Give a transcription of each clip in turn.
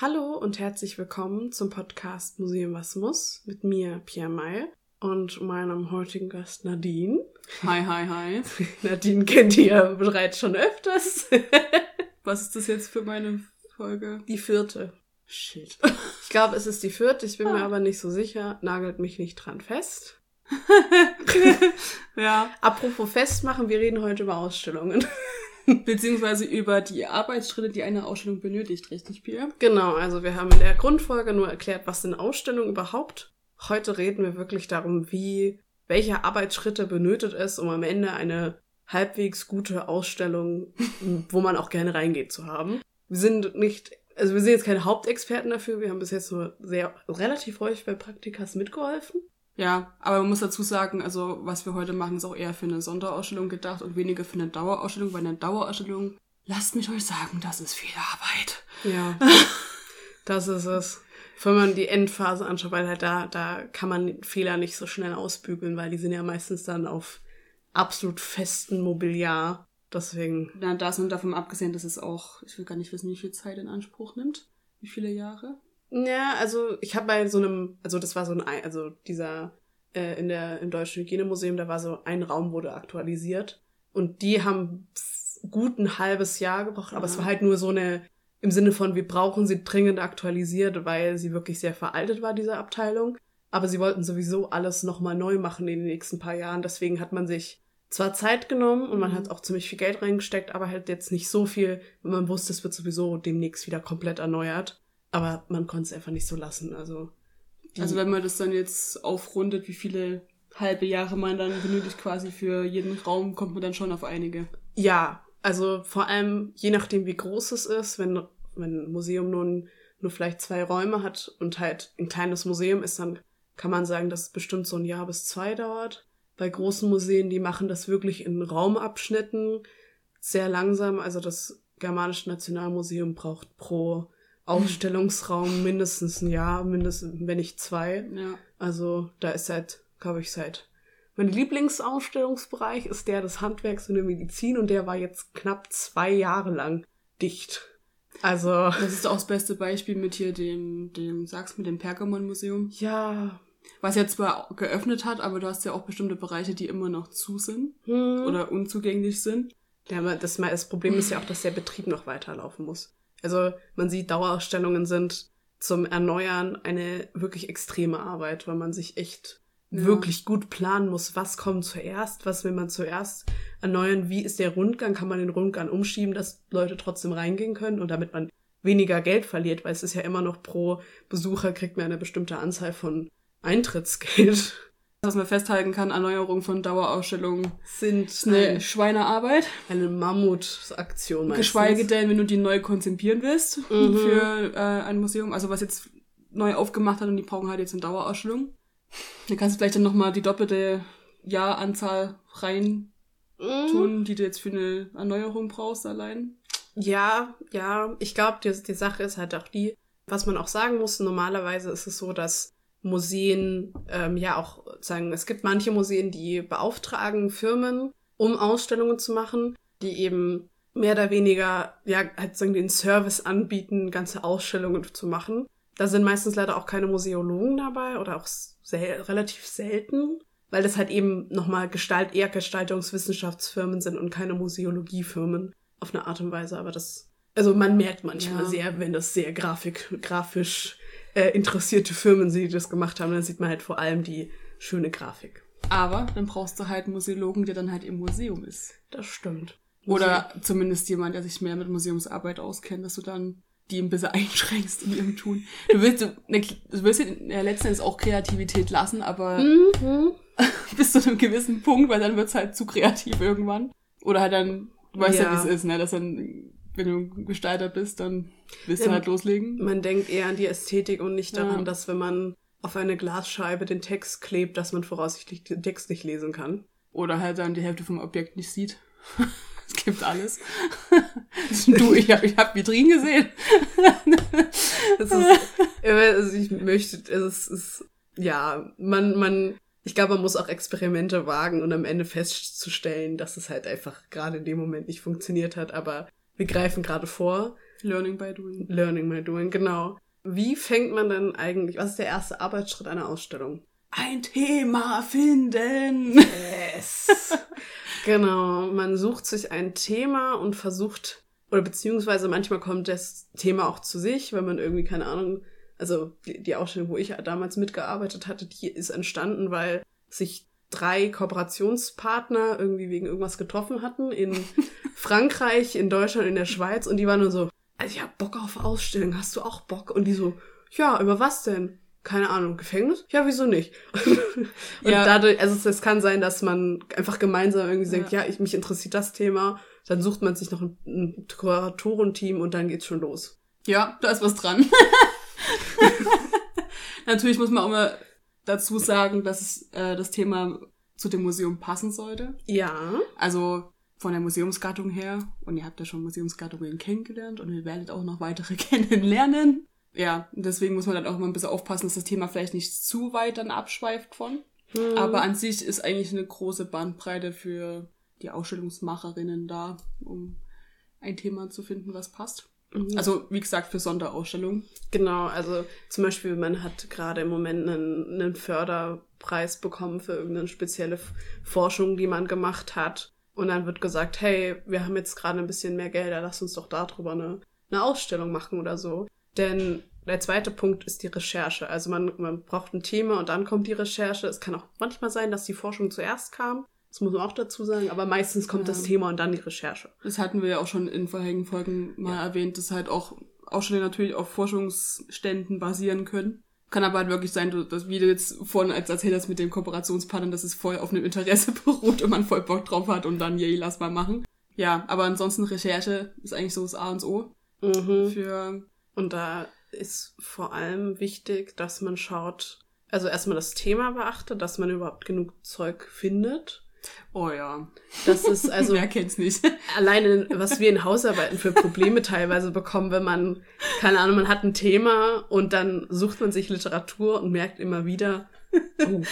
Hallo und herzlich willkommen zum Podcast Museum Was muss mit mir, Pierre May, und meinem heutigen Gast Nadine. Hi, hi, hi. Nadine kennt ihr bereits schon öfters. Was ist das jetzt für meine Folge? Die vierte. Shit. Ich glaube, es ist die vierte, ich bin mir aber nicht so sicher. Nagelt mich nicht dran fest. ja. Apropos festmachen, wir reden heute über Ausstellungen. Beziehungsweise über die Arbeitsschritte, die eine Ausstellung benötigt, richtig, Pia? Genau, also wir haben in der Grundfolge nur erklärt, was sind Ausstellungen überhaupt. Heute reden wir wirklich darum, wie, welche Arbeitsschritte benötigt es, um am Ende eine halbwegs gute Ausstellung, wo man auch gerne reingeht, zu haben. Wir sind nicht, also wir sind jetzt keine Hauptexperten dafür, wir haben bis jetzt nur sehr, relativ häufig bei Praktikas mitgeholfen. Ja, aber man muss dazu sagen, also was wir heute machen, ist auch eher für eine Sonderausstellung gedacht und weniger für eine Dauerausstellung, weil eine Dauerausstellung, lasst mich euch sagen, das ist viel Arbeit. Ja, das ist es. Wenn man die Endphase anschaut, weil halt da, da kann man Fehler nicht so schnell ausbügeln, weil die sind ja meistens dann auf absolut festen Mobiliar. Deswegen. Na, das und davon abgesehen, dass es auch, ich will gar nicht wissen, wie viel Zeit in Anspruch nimmt. Wie viele Jahre? Ja, also ich habe bei so einem, also das war so ein, also dieser äh, in der im Deutschen Hygienemuseum, da war so ein Raum wurde aktualisiert und die haben gut ein halbes Jahr gebraucht, aber ja. es war halt nur so eine im Sinne von wir brauchen sie dringend aktualisiert, weil sie wirklich sehr veraltet war diese Abteilung, aber sie wollten sowieso alles nochmal neu machen in den nächsten paar Jahren, deswegen hat man sich zwar Zeit genommen und man mhm. hat auch ziemlich viel Geld reingesteckt, aber halt jetzt nicht so viel, wenn man wusste, es wird sowieso demnächst wieder komplett erneuert. Aber man konnte es einfach nicht so lassen. Also, also wenn man das dann jetzt aufrundet, wie viele halbe Jahre man dann benötigt quasi für jeden Raum, kommt man dann schon auf einige. Ja, also vor allem je nachdem, wie groß es ist, wenn, wenn ein Museum nun nur vielleicht zwei Räume hat und halt ein kleines Museum ist, dann kann man sagen, dass es bestimmt so ein Jahr bis zwei dauert. Bei großen Museen, die machen das wirklich in Raumabschnitten sehr langsam. Also das Germanische Nationalmuseum braucht pro Ausstellungsraum mindestens ein Jahr, mindestens, wenn nicht zwei. Ja. Also da ist seit, glaube ich, seit. Mein Lieblingsausstellungsbereich ist der des Handwerks und der Medizin und der war jetzt knapp zwei Jahre lang dicht. Also. Das ist auch das beste Beispiel mit hier dem, dem, sagst mit dem Pergamon-Museum. Ja. Was jetzt zwar geöffnet hat, aber du hast ja auch bestimmte Bereiche, die immer noch zu sind hm. oder unzugänglich sind. Ja, aber das, das Problem ist ja auch, dass der Betrieb noch weiterlaufen muss. Also man sieht, Dauerausstellungen sind zum Erneuern eine wirklich extreme Arbeit, weil man sich echt ja. wirklich gut planen muss, was kommt zuerst, was will man zuerst erneuern, wie ist der Rundgang, kann man den Rundgang umschieben, dass Leute trotzdem reingehen können und damit man weniger Geld verliert, weil es ist ja immer noch pro Besucher kriegt man eine bestimmte Anzahl von Eintrittsgeld was man festhalten kann, Erneuerung von Dauerausstellungen sind eine ein, Schweinearbeit. Eine Mammutaktion meistens. Geschweige denn, wenn du die neu konzipieren willst mhm. für äh, ein Museum, also was jetzt neu aufgemacht hat und die brauchen halt jetzt eine Dauerausstellung. Dann kannst du vielleicht dann nochmal die doppelte Jahranzahl rein mhm. tun, die du jetzt für eine Erneuerung brauchst allein. Ja, ja. Ich glaube, die, die Sache ist halt auch die, was man auch sagen muss, normalerweise ist es so, dass Museen ähm, ja auch sagen, es gibt manche Museen, die beauftragen Firmen, um Ausstellungen zu machen, die eben mehr oder weniger ja halt sagen den Service anbieten, ganze Ausstellungen zu machen. Da sind meistens leider auch keine Museologen dabei oder auch sel relativ selten, weil das halt eben nochmal Gestalt eher Gestaltungswissenschaftsfirmen sind und keine Museologiefirmen auf eine Art und Weise. Aber das also man merkt manchmal ja. sehr, wenn das sehr grafik grafisch äh, interessierte Firmen sind, die das gemacht haben, dann sieht man halt vor allem die schöne Grafik. Aber dann brauchst du halt einen Museologen, der dann halt im Museum ist. Das stimmt. Oder Museum. zumindest jemand, der sich mehr mit Museumsarbeit auskennt, dass du dann die ein bisschen einschränkst in ihrem Tun. Du willst, du, ne, du willst ja letzten Endes auch Kreativität lassen, aber mhm. bis zu einem gewissen Punkt, weil dann wird's halt zu kreativ irgendwann. Oder halt dann, du weißt ja, ja wie es ist, ne, dass dann wenn du Gestalter bist, dann willst du ja, halt loslegen. Man denkt eher an die Ästhetik und nicht daran, ja. dass wenn man auf eine Glasscheibe den Text klebt, dass man voraussichtlich den Text nicht lesen kann. Oder halt dann die Hälfte vom Objekt nicht sieht. es gibt alles. du, ich habe ich hab Vitrinen gesehen. ist, also ich möchte, es ist, ja, man, man, ich glaube, man muss auch Experimente wagen und am Ende festzustellen, dass es halt einfach gerade in dem Moment nicht funktioniert hat, aber wir greifen gerade vor. Learning by doing. Learning by doing, genau. Wie fängt man denn eigentlich, was ist der erste Arbeitsschritt einer Ausstellung? Ein Thema finden! Yes! genau, man sucht sich ein Thema und versucht, oder beziehungsweise manchmal kommt das Thema auch zu sich, wenn man irgendwie, keine Ahnung, also die, die Ausstellung, wo ich damals mitgearbeitet hatte, die ist entstanden, weil sich drei Kooperationspartner irgendwie wegen irgendwas getroffen hatten in Frankreich, in Deutschland, in der Schweiz und die waren nur so, also ich hab Bock auf Ausstellung, hast du auch Bock? Und die so, ja, über was denn? Keine Ahnung, Gefängnis? Ja, wieso nicht? und ja. dadurch, also es kann sein, dass man einfach gemeinsam irgendwie denkt, ja, ja ich, mich interessiert das Thema, dann sucht man sich noch ein, ein Kuratorenteam und dann geht's schon los. Ja, da ist was dran. Natürlich muss man auch mal dazu sagen, dass äh, das Thema zu dem Museum passen sollte. Ja. Also von der Museumsgattung her. Und ihr habt ja schon Museumsgattungen kennengelernt und ihr werdet auch noch weitere kennenlernen. Ja, deswegen muss man dann auch mal ein bisschen aufpassen, dass das Thema vielleicht nicht zu weit dann abschweift von. Hm. Aber an sich ist eigentlich eine große Bandbreite für die Ausstellungsmacherinnen da, um ein Thema zu finden, was passt. Mhm. Also, wie gesagt, für Sonderausstellungen. Genau, also zum Beispiel, man hat gerade im Moment einen, einen Förderpreis bekommen für irgendeine spezielle Forschung, die man gemacht hat. Und dann wird gesagt, hey, wir haben jetzt gerade ein bisschen mehr Gelder, lass uns doch darüber eine, eine Ausstellung machen oder so. Denn der zweite Punkt ist die Recherche. Also man, man braucht ein Thema und dann kommt die Recherche. Es kann auch manchmal sein, dass die Forschung zuerst kam. Das muss man auch dazu sagen, aber meistens kommt ja. das Thema und dann die Recherche. Das hatten wir ja auch schon in vorherigen Folgen mal ja. erwähnt, dass halt auch Ausstellungen natürlich auf Forschungsständen basieren können. Kann aber halt wirklich sein, dass, wie du jetzt vorhin als erzählt hast mit dem Kooperationspartner, dass es voll auf einem Interesse beruht und man voll Bock drauf hat und dann, yay, lass mal machen. Ja, aber ansonsten Recherche ist eigentlich so das A und O. Mhm. Für und da ist vor allem wichtig, dass man schaut, also erstmal das Thema beachtet, dass man überhaupt genug Zeug findet. Oh ja. Das ist also. Wer kennt's nicht? Alleine, was wir in Hausarbeiten für Probleme teilweise bekommen, wenn man, keine Ahnung, man hat ein Thema und dann sucht man sich Literatur und merkt immer wieder, oh,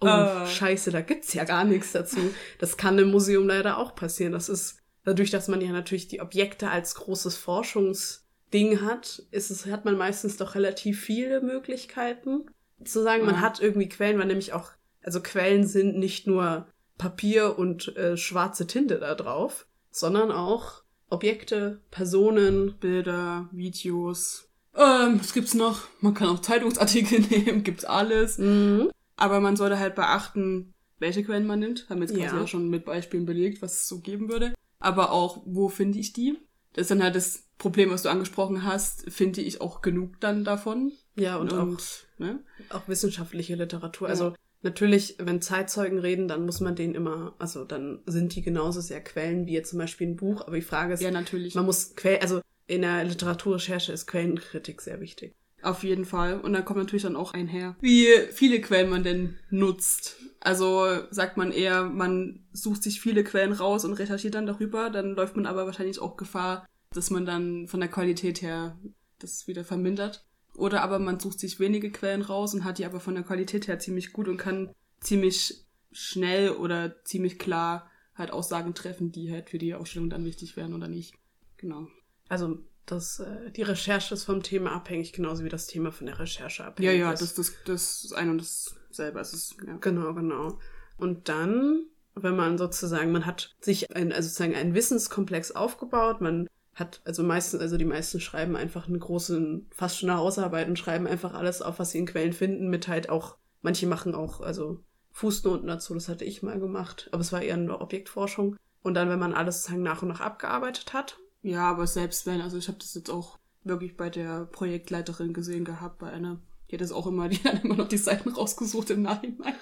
oh uh. scheiße, da gibt's ja gar nichts dazu. Das kann im Museum leider auch passieren. Das ist, dadurch, dass man ja natürlich die Objekte als großes Forschungsding hat, ist es, hat man meistens doch relativ viele Möglichkeiten zu sagen, man hat irgendwie Quellen, weil nämlich auch, also Quellen sind nicht nur Papier und äh, schwarze Tinte da drauf, sondern auch Objekte, Personen, Bilder, Videos. Ähm, was gibt's noch? Man kann auch Zeitungsartikel nehmen, gibt's alles. Mhm. Aber man sollte halt beachten, welche Quellen man nimmt. Haben wir jetzt quasi ja. schon mit Beispielen belegt, was es so geben würde. Aber auch, wo finde ich die? Das ist dann halt das Problem, was du angesprochen hast. Finde ich auch genug dann davon? Ja, und, und auch, ne? auch wissenschaftliche Literatur. Ja. Also Natürlich, wenn Zeitzeugen reden, dann muss man denen immer, also dann sind die genauso sehr Quellen wie jetzt zum Beispiel ein Buch. Aber die Frage ist, ja natürlich, man muss Quellen, also in der Literaturrecherche ist Quellenkritik sehr wichtig. Auf jeden Fall. Und da kommt natürlich dann auch einher, wie viele Quellen man denn nutzt. Also sagt man eher, man sucht sich viele Quellen raus und recherchiert dann darüber, dann läuft man aber wahrscheinlich auch Gefahr, dass man dann von der Qualität her das wieder vermindert. Oder aber man sucht sich wenige Quellen raus und hat die aber von der Qualität her ziemlich gut und kann ziemlich schnell oder ziemlich klar halt Aussagen treffen, die halt für die Ausstellung dann wichtig wären oder nicht. Genau. Also das, äh, die Recherche ist vom Thema abhängig, genauso wie das Thema von der Recherche abhängig ja, ja, ist. Ja, das, das, das ist ein und dasselbe. Es ist, ja. Genau, genau. Und dann, wenn man sozusagen, man hat sich ein, also sozusagen einen Wissenskomplex aufgebaut, man hat, also meistens, also die meisten schreiben einfach einen großen, fast schon eine Hausarbeit und schreiben einfach alles auf, was sie in Quellen finden, mit halt auch, manche machen auch, also Fußnoten dazu, das hatte ich mal gemacht, aber es war eher eine Objektforschung. Und dann, wenn man alles sozusagen nach und nach abgearbeitet hat. Ja, aber selbst wenn, also ich habe das jetzt auch wirklich bei der Projektleiterin gesehen gehabt, bei einer die hat das auch immer, die hat immer noch die Seiten rausgesucht im Nachhinein.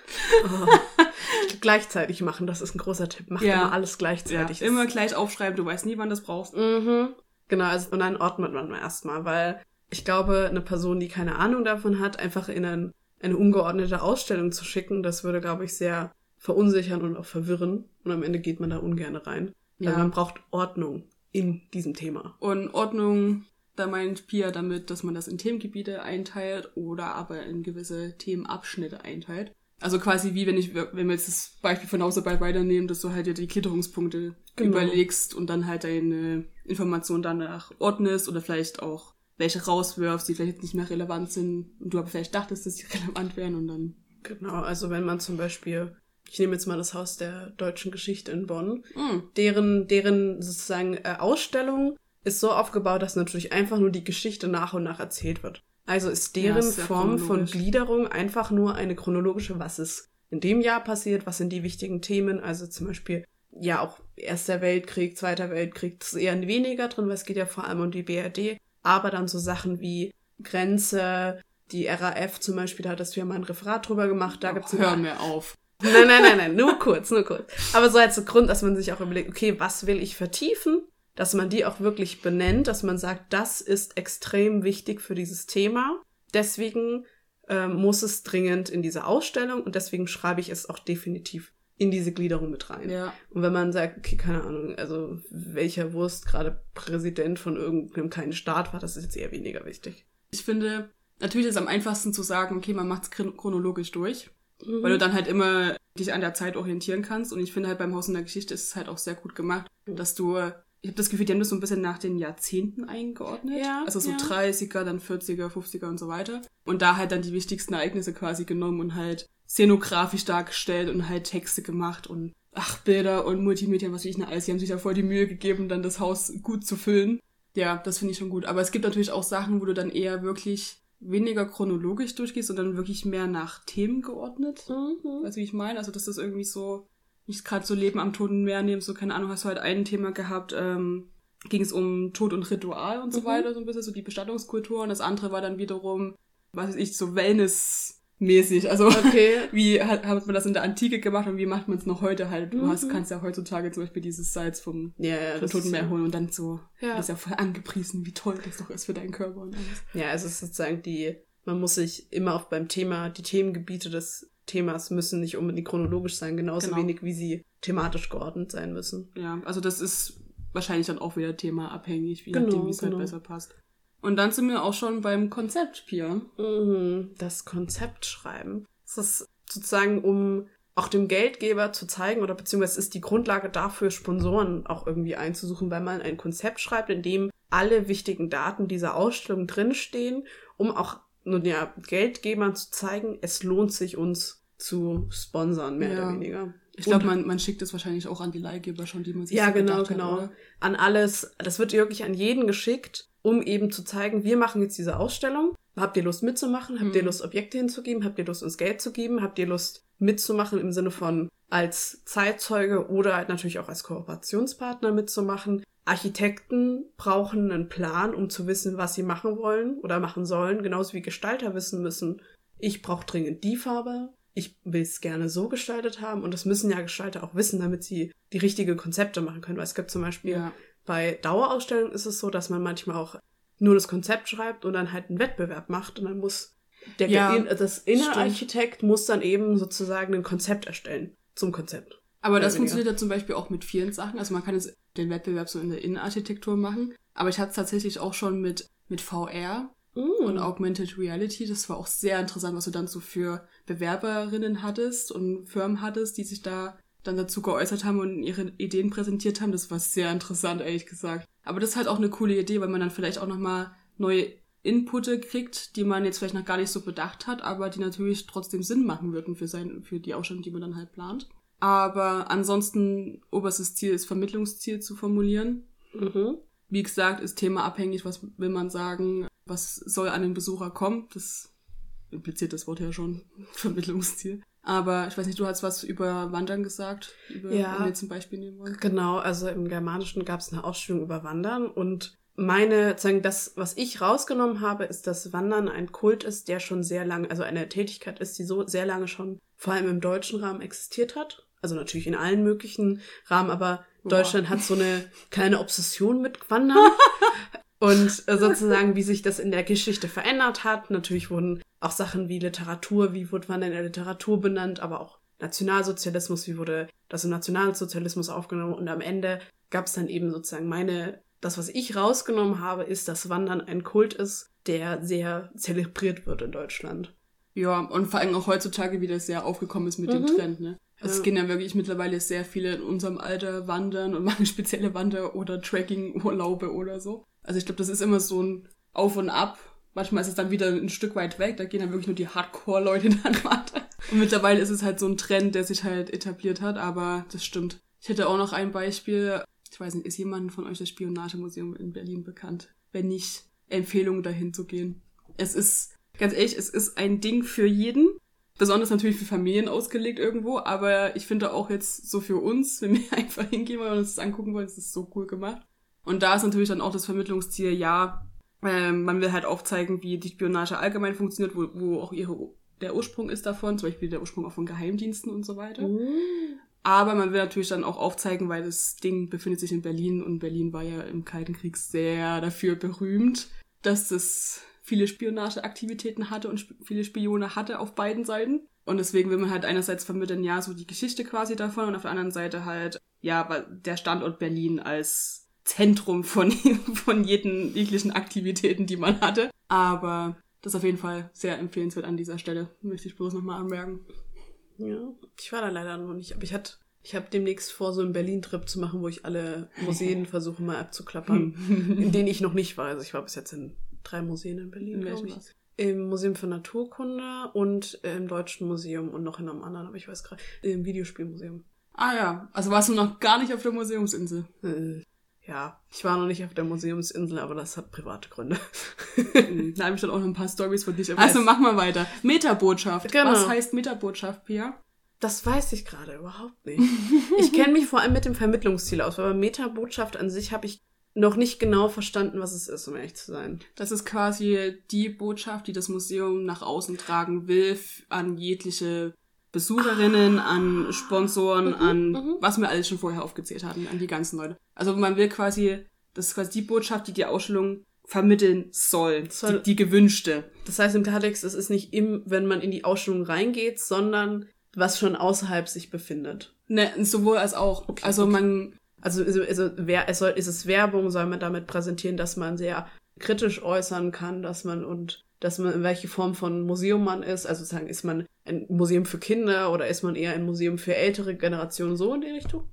Oh. gleichzeitig machen, das ist ein großer Tipp. Mach ja. immer alles gleichzeitig. Ja. Immer gleich aufschreiben, du weißt nie, wann das brauchst. Mhm. Genau, also, und dann ordnet man erstmal, weil ich glaube, eine Person, die keine Ahnung davon hat, einfach in ein, eine ungeordnete Ausstellung zu schicken, das würde, glaube ich, sehr verunsichern und auch verwirren. Und am Ende geht man da ungern rein. Ja. Weil man braucht Ordnung in diesem Thema. Und Ordnung da meint Pia damit, dass man das in Themengebiete einteilt oder aber in gewisse Themenabschnitte einteilt. Also quasi wie wenn ich, wenn wir jetzt das Beispiel von Hausarbeit weiternehmen, dass du halt dir die Gliederungspunkte Genau. überlegst und dann halt deine Informationen danach ordnest oder vielleicht auch welche rauswirfst, die vielleicht jetzt nicht mehr relevant sind und du aber vielleicht dachtest, dass die relevant wären und dann. Genau, also wenn man zum Beispiel, ich nehme jetzt mal das Haus der deutschen Geschichte in Bonn, Mm. deren, deren sozusagen äh, Ausstellung ist so aufgebaut, dass natürlich einfach nur die Geschichte nach und nach erzählt wird. Also ist Ja, deren ist sehr Form von. Gliederung einfach nur eine chronologische, was ist in dem Jahr passiert, was sind die wichtigen Themen, also zum Beispiel ja auch Erster Weltkrieg, Zweiter Weltkrieg, das ist eher weniger drin, weil es geht ja vor allem um die BRD, aber dann so Sachen wie Grenze, die RAF zum Beispiel, da hattest du ja mal ein Referat drüber gemacht, da gibt's Oh, Hör mir auf. Nein, nein, nein, nein, nur kurz, nur kurz. Aber so als Grund, dass man sich auch überlegt, okay, was will ich vertiefen? Dass man die auch wirklich benennt, dass man sagt, das ist extrem wichtig für dieses Thema. Deswegen ähm, muss es dringend in diese Ausstellung und deswegen schreibe ich es auch definitiv in diese Gliederung mit rein. Ja. Und wenn man sagt, okay, keine Ahnung, also welcher Wurst gerade Präsident von irgendeinem kleinen Staat war, das ist jetzt eher weniger wichtig. Ich finde, natürlich ist es am einfachsten zu sagen, okay, man macht es chronologisch durch, Mhm. weil du dann halt immer dich an der Zeit orientieren kannst. Und ich finde halt beim Haus in der Geschichte ist es halt auch sehr gut gemacht, dass du, ich habe das Gefühl, die haben das so ein bisschen nach den Jahrzehnten eingeordnet. Ja, Also so ja. 30er, dann 40er, 50er und so weiter. Und da halt dann die wichtigsten Ereignisse quasi genommen und halt szenografisch dargestellt und halt Texte gemacht und ach, Bilder und Multimedia, was weiß ich nicht alles. Die haben sich da voll die Mühe gegeben, dann das Haus gut zu füllen. Ja, das finde ich schon gut. Aber es gibt natürlich auch Sachen, wo du dann eher wirklich weniger chronologisch durchgehst, sondern wirklich mehr nach Themen geordnet. Mhm. Weißt du, wie ich meine? Also, dass das irgendwie so, nicht gerade so Leben am Toten Meer nehmen, so, keine Ahnung, hast du halt ein Thema gehabt, ähm, ging es um Tod und Ritual und so Mhm. weiter, so ein bisschen, so die Bestattungskultur. Und das andere war dann wiederum, was weiß ich, so Wellness-mäßig. Also, Okay. wie hat, hat man das in der Antike gemacht und wie macht man es noch heute halt? Du Mhm. hast, kannst ja heutzutage zum Beispiel dieses Salz vom, Ja, ja, vom Toten Meer holen und dann so, Ja. das ist ja voll angepriesen, wie toll das doch ist für deinen Körper und alles. Ja, es ist sozusagen die, man muss sich immer auch beim Thema, die Themengebiete des Themas müssen nicht unbedingt chronologisch sein, genauso Genau. wenig wie sie thematisch geordnet sein müssen. Ja, also das ist wahrscheinlich dann auch wieder themaabhängig, wie Genau, nachdem, wie es genau. halt besser passt. Und dann sind wir auch schon beim Konzept, Pia. Mhm, Das Konzept schreiben. Das ist sozusagen, um auch dem Geldgeber zu zeigen, oder beziehungsweise ist die Grundlage dafür, Sponsoren auch irgendwie einzusuchen, weil man ein Konzept schreibt, in dem alle wichtigen Daten dieser Ausstellung drinstehen, um auch nun ja, Geldgebern zu zeigen, es lohnt sich uns zu sponsern, mehr Ja. oder weniger. Ich glaube, man, man schickt es wahrscheinlich auch an die Leihgeber schon, die man sich Ja, so genau, genau. Hat, oder? An alles. Das wird wirklich an jeden geschickt, um eben zu zeigen, wir machen jetzt diese Ausstellung. Habt ihr Lust mitzumachen? Habt ihr Mhm. Lust, Objekte hinzugeben? Habt ihr Lust, uns Geld zu geben? Habt ihr Lust, mitzumachen im Sinne von als Zeitzeuge oder halt natürlich auch als Kooperationspartner mitzumachen? Architekten brauchen einen Plan, um zu wissen, was sie machen wollen oder machen sollen, genauso wie Gestalter wissen müssen. Ich brauche dringend die Farbe. Ich will es gerne so gestaltet haben und das müssen ja Gestalter auch wissen, damit sie die richtige Konzepte machen können. Weil es gibt zum Beispiel Ja. bei Dauerausstellungen ist es so, dass man manchmal auch nur das Konzept schreibt und dann halt einen Wettbewerb macht und dann muss der Ja, das Innenarchitekt muss dann eben sozusagen ein Konzept erstellen zum Konzept. Aber das funktioniert ja zum Beispiel auch mit vielen Sachen. Also man kann jetzt den Wettbewerb so in der Innenarchitektur machen. Aber ich hatte es tatsächlich auch schon mit, mit VR und Mhm. Augmented Reality. Das war auch sehr interessant, was du dann so für Bewerberinnen hattest und Firmen hattest, die sich da dann dazu geäußert haben und ihre Ideen präsentiert haben. Das war sehr interessant, ehrlich gesagt. Aber das ist halt auch eine coole Idee, weil man dann vielleicht auch nochmal neue Inputte kriegt, die man jetzt vielleicht noch gar nicht so bedacht hat, aber die natürlich trotzdem Sinn machen würden für, sein, für die Ausstellung, die man dann halt plant. Aber ansonsten, oberstes Ziel ist Vermittlungsziel zu formulieren. Mhm. Wie gesagt, ist Thema abhängig, was will man sagen, was soll an den Besucher kommen. Das impliziert das Wort ja schon, Vermittlungsziel. Aber ich weiß nicht, du hast was über Wandern gesagt, über, Ja. wenn wir ein Beispiel nehmen wollen. Genau, also im Germanischen gab es eine Ausstellung über Wandern und meine, sagen, das, was ich rausgenommen habe, ist, dass Wandern ein Kult ist, der schon sehr lange, also eine Tätigkeit ist, die so sehr lange schon vor allem im deutschen Rahmen existiert hat. Also natürlich in allen möglichen Rahmen, aber. Deutschland hat so eine kleine Obsession mit Wandern. Und äh, sozusagen, wie sich das in der Geschichte verändert hat. Natürlich wurden auch Sachen wie Literatur, wie wurde Wandern in der Literatur benannt, aber auch Nationalsozialismus, wie wurde das im Nationalsozialismus aufgenommen. Und am Ende gab es dann eben sozusagen meine, das, was ich rausgenommen habe, ist, dass Wandern ein Kult ist, der sehr zelebriert wird in Deutschland. Ja, und vor allem auch heutzutage, wie das sehr aufgekommen ist mit mhm. dem Trend, ne? Es ja. gehen ja wirklich mittlerweile sehr viele in unserem Alter wandern und machen spezielle Wander- oder Trekking-Urlaube oder so. Also ich glaube, das ist immer so ein Auf und Ab. Manchmal ist es dann wieder ein Stück weit weg, da gehen dann wirklich nur die Hardcore-Leute dann weiter. Und mittlerweile ist es halt so ein Trend, der sich halt etabliert hat, aber das stimmt. Ich hätte auch noch ein Beispiel. Ich weiß nicht, ist jemand von euch das Spionagemuseum in Berlin bekannt? Wenn nicht, Empfehlung dahin zu gehen. Es ist, ganz ehrlich, es ist ein Ding für jeden. Besonders natürlich für Familien ausgelegt irgendwo, aber ich finde auch jetzt so für uns, wenn wir einfach hingehen wollen und uns das angucken wollen, ist es so cool gemacht. Und da ist natürlich dann auch das Vermittlungsziel, ja, ähm, man will halt aufzeigen, wie die Spionage allgemein funktioniert, wo, wo auch ihre, der Ursprung ist davon, zum Beispiel der Ursprung auch von Geheimdiensten und so weiter. Mm. Aber man will natürlich dann auch aufzeigen, weil das Ding befindet sich in Berlin und Berlin war ja im Kalten Krieg sehr dafür berühmt, dass es viele Spionageaktivitäten hatte und sp viele Spione hatte auf beiden Seiten. Und deswegen will man halt einerseits vermitteln, ja, so die Geschichte quasi davon und auf der anderen Seite halt, ja, der Standort Berlin als Zentrum von, von jeden jeglichen Aktivitäten, die man hatte. Aber das ist auf jeden Fall sehr empfehlenswert an dieser Stelle. Möchte ich bloß nochmal anmerken. Ja, ich war da leider noch nicht, aber ich hatte ich habe demnächst vor, so einen Berlin-Trip zu machen, wo ich alle Museen versuche mal abzuklappern, in denen ich noch nicht war. Also ich war bis jetzt in drei Museen in Berlin, glaube ich. Im Museum für Naturkunde und im Deutschen Museum und noch in einem anderen, aber ich weiß gerade, im Videospielmuseum. Ah ja, also warst du noch gar nicht auf der Museumsinsel? Äh, ja, ich war noch nicht auf der Museumsinsel, aber das hat private Gründe. Hm, da habe ich dann auch noch ein paar Stories von dich. Also mach mal weiter. Metabotschaft. Genau. Was heißt Metabotschaft, Pia? Das weiß ich gerade überhaupt nicht. ich kenne mich vor allem mit dem Vermittlungsziel aus, aber Metabotschaft an sich habe ich noch nicht genau verstanden, was es ist, um ehrlich zu sein. Das ist quasi die Botschaft, die das Museum nach außen tragen will an jegliche Besucherinnen, ah. an Sponsoren, mhm, an mhm. was wir alles schon vorher aufgezählt hatten, an die ganzen Leute. Also man will quasi, das ist quasi die Botschaft, die die Ausstellung vermitteln soll, soll die, die, gewünschte. Das heißt im Klartext, es ist nicht im, wenn man in die Ausstellung reingeht, sondern was schon außerhalb sich befindet. Ne, sowohl als auch. Okay, also okay. man also, also, also wer, es soll, ist es Werbung, soll man damit präsentieren, dass man sehr kritisch äußern kann, dass man und dass man in welche Form von Museum man ist. Also sagen, ist man ein Museum für Kinder oder ist man eher ein Museum für ältere Generationen, so in die Richtung?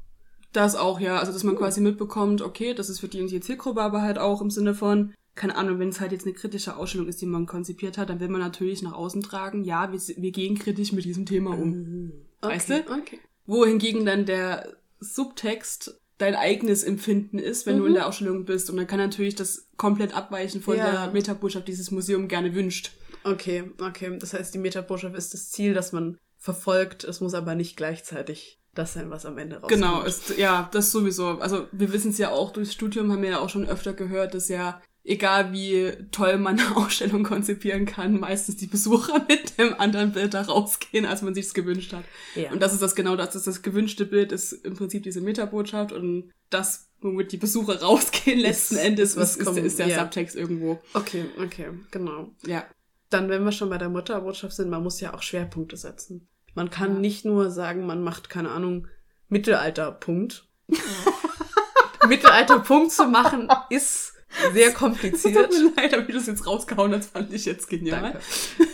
Das auch, ja. Also, dass man quasi mitbekommt, okay, das ist für die und die Zielgruppe, aber halt auch im Sinne von, keine Ahnung, wenn es halt jetzt eine kritische Ausstellung ist, die man konzipiert hat, dann will man natürlich nach außen tragen, ja, wir, wir gehen kritisch mit diesem Thema um. Mhm. Okay, weißt du? Okay. Wohingegen dann der Subtext dein eigenes Empfinden ist, wenn mhm. du in mhm. der Ausstellung bist. Und dann kann natürlich das komplett abweichen von ja. der Metabotschaft, die dieses Museum gerne wünscht. Okay, okay. Das heißt, die Metabotschaft ist das Ziel, das man verfolgt. Es muss aber nicht gleichzeitig das sein, was am Ende rauskommt. Genau, ist, ja, das sowieso. Also wir wissen es ja auch durchs Studium, haben wir ja auch schon öfter gehört, dass ja egal wie toll man eine Ausstellung konzipieren kann, meistens die Besucher mit dem anderen Bild da rausgehen, als man sich es gewünscht hat. Ja. Und das ist das genau das, ist das gewünschte Bild ist im Prinzip diese Metabotschaft und das, womit die Besucher rausgehen, letzten ist, Endes, was ist, ist der ja. Subtext irgendwo. Okay, okay, genau. Ja. Dann, wenn wir schon bei der Mutterbotschaft sind, man muss ja auch Schwerpunkte setzen. Man kann ja. nicht nur sagen, man macht, keine Ahnung, Mittelalter, Punkt. Mittelalter, Punkt zu machen, ist sehr kompliziert. Tut mir leid, wie du das jetzt rausgehauen hast, fand ich jetzt genial. Danke.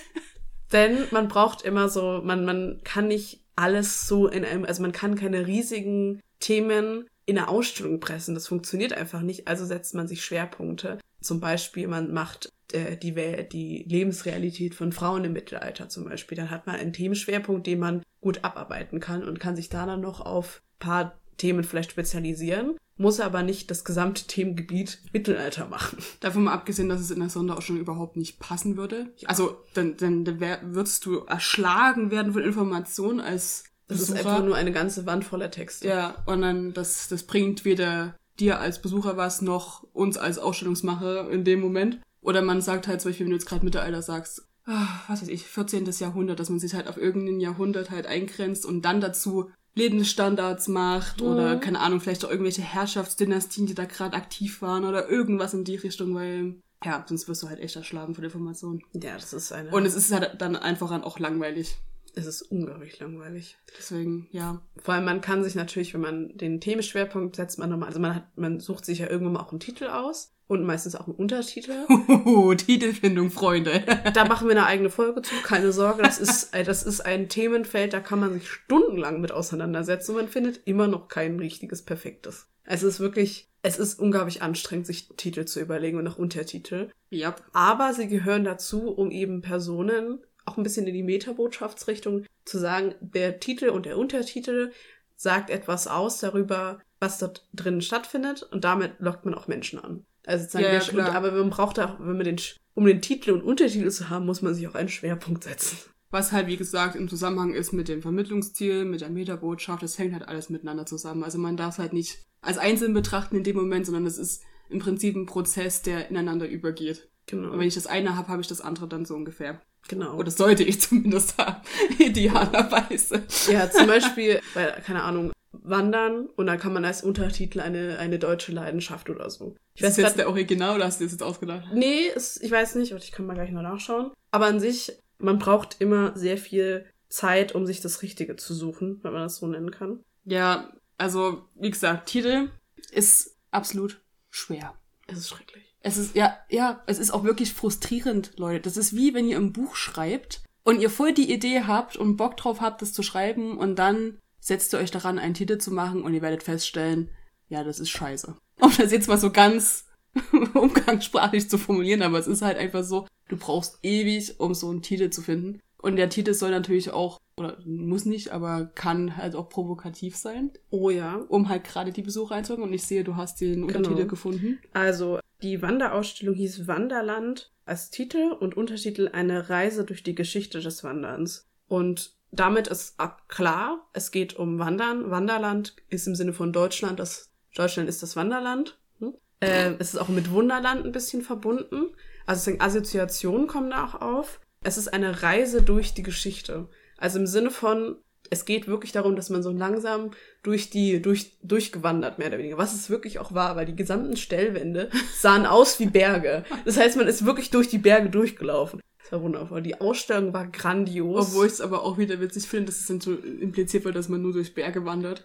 Denn man braucht immer so, man, man kann nicht alles so in einem, also man kann keine riesigen Themen in eine Ausstellung pressen. Das funktioniert einfach nicht. Also setzt man sich Schwerpunkte. Zum Beispiel, man macht äh, die, Welt, die Lebensrealität von Frauen im Mittelalter zum Beispiel. Dann hat man einen Themenschwerpunkt, den man gut abarbeiten kann und kann sich da dann noch auf paar Themen vielleicht spezialisieren muss aber nicht das gesamte Themengebiet Mittelalter machen. Davon mal abgesehen, dass es in der Sonderausstellung überhaupt nicht passen würde. Also, dann, dann, dann würdest du erschlagen werden von Informationen als Das Besucher. ist einfach nur eine ganze Wand voller Texte. Ja, und dann, das, das bringt weder dir als Besucher was, noch uns als Ausstellungsmacher in dem Moment. Oder man sagt halt zum Beispiel, wenn du jetzt gerade Mittelalter sagst, ach, was weiß ich, 14. Jahrhundert, dass man sich halt auf irgendein Jahrhundert halt eingrenzt und dann dazu Lebensstandards macht mhm. oder keine Ahnung, vielleicht auch irgendwelche Herrschaftsdynastien, die da gerade aktiv waren oder irgendwas in die Richtung, weil ja, sonst wirst du halt echt erschlagen von Informationen. Ja, das ist eine. Und es ist halt dann einfach auch langweilig. Es ist unglaublich langweilig. Deswegen, ja. Vor allem, man kann sich natürlich, wenn man den Themenschwerpunkt setzt, man nochmal, also man hat, man sucht sich ja irgendwann mal auch einen Titel aus und meistens auch einen Untertitel. Oh, Titelfindung, Freunde. da machen wir eine eigene Folge zu, keine Sorge. Das ist, das ist ein Themenfeld, da kann man sich stundenlang mit auseinandersetzen und man findet immer noch kein richtiges, perfektes. Es ist wirklich, es ist unglaublich anstrengend, sich Titel zu überlegen und auch Untertitel. Ja. Aber sie gehören dazu, um eben Personen auch ein bisschen in die Metabotschaftsrichtung zu sagen, der Titel und der Untertitel sagt etwas aus darüber, was dort drinnen stattfindet und damit lockt man auch Menschen an. Also sozusagen Ja, ja, der- aber man braucht auch, wenn man den, um den Titel und Untertitel zu haben, muss man sich auch einen Schwerpunkt setzen. Was halt, wie gesagt, im Zusammenhang ist mit dem Vermittlungsziel, mit der Metabotschaft, das hängt halt alles miteinander zusammen. Also man darf es halt nicht als einzeln betrachten in dem Moment, sondern es ist im Prinzip ein Prozess, der ineinander übergeht. Genau. Und wenn ich das eine habe, habe ich das andere dann so ungefähr. Genau. Oder sollte ich zumindest haben, idealerweise. Ja, zum Beispiel, bei, keine Ahnung, Wandern und dann kann man als Untertitel eine, eine deutsche Leidenschaft oder so. Ich Ist weiß das grad, jetzt der Original oder hast du das jetzt ausgedacht? Nee, ist, ich weiß nicht, ich kann mal gleich noch nachschauen. Aber an sich, man braucht immer sehr viel Zeit, um sich das Richtige zu suchen, wenn man das so nennen kann. Ja, also, wie gesagt, Titel ist absolut schwer. Es ist schrecklich. Es ist, ja, ja, es ist auch wirklich frustrierend, Leute. Das ist wie, wenn ihr ein Buch schreibt und ihr voll die Idee habt und Bock drauf habt, das zu schreiben und dann setzt ihr euch daran, einen Titel zu machen und ihr werdet feststellen, ja, das ist scheiße. Um das jetzt mal so ganz umgangssprachlich zu formulieren, aber es ist halt einfach so, du brauchst ewig, um so einen Titel zu finden. Und der Titel soll natürlich auch, oder muss nicht, aber kann halt auch provokativ sein, Oh ja. um halt gerade die Besucher einzuholen. Und ich sehe, du hast den Untertitel Genau. gefunden. Also, die Wanderausstellung hieß Wanderland als Titel und Untertitel eine Reise durch die Geschichte des Wanderns. Und damit ist klar, es geht um Wandern. Wanderland ist im Sinne von Deutschland, das Deutschland ist das Wanderland. Hm? Äh, es ist auch mit Wunderland ein bisschen verbunden. Also Assoziationen kommen da auch auf. Es ist eine Reise durch die Geschichte. Also im Sinne von, es geht wirklich darum, dass man so langsam durch die, durch, durchgewandert, mehr oder weniger. Was es wirklich auch war, weil die gesamten Stellwände sahen aus wie Berge. Das heißt, man ist wirklich durch die Berge durchgelaufen. Das war wundervoll. Die Ausstellung war grandios. Obwohl ich es aber auch wieder witzig finde, dass es dann so impliziert wird, dass man nur durch Berge wandert.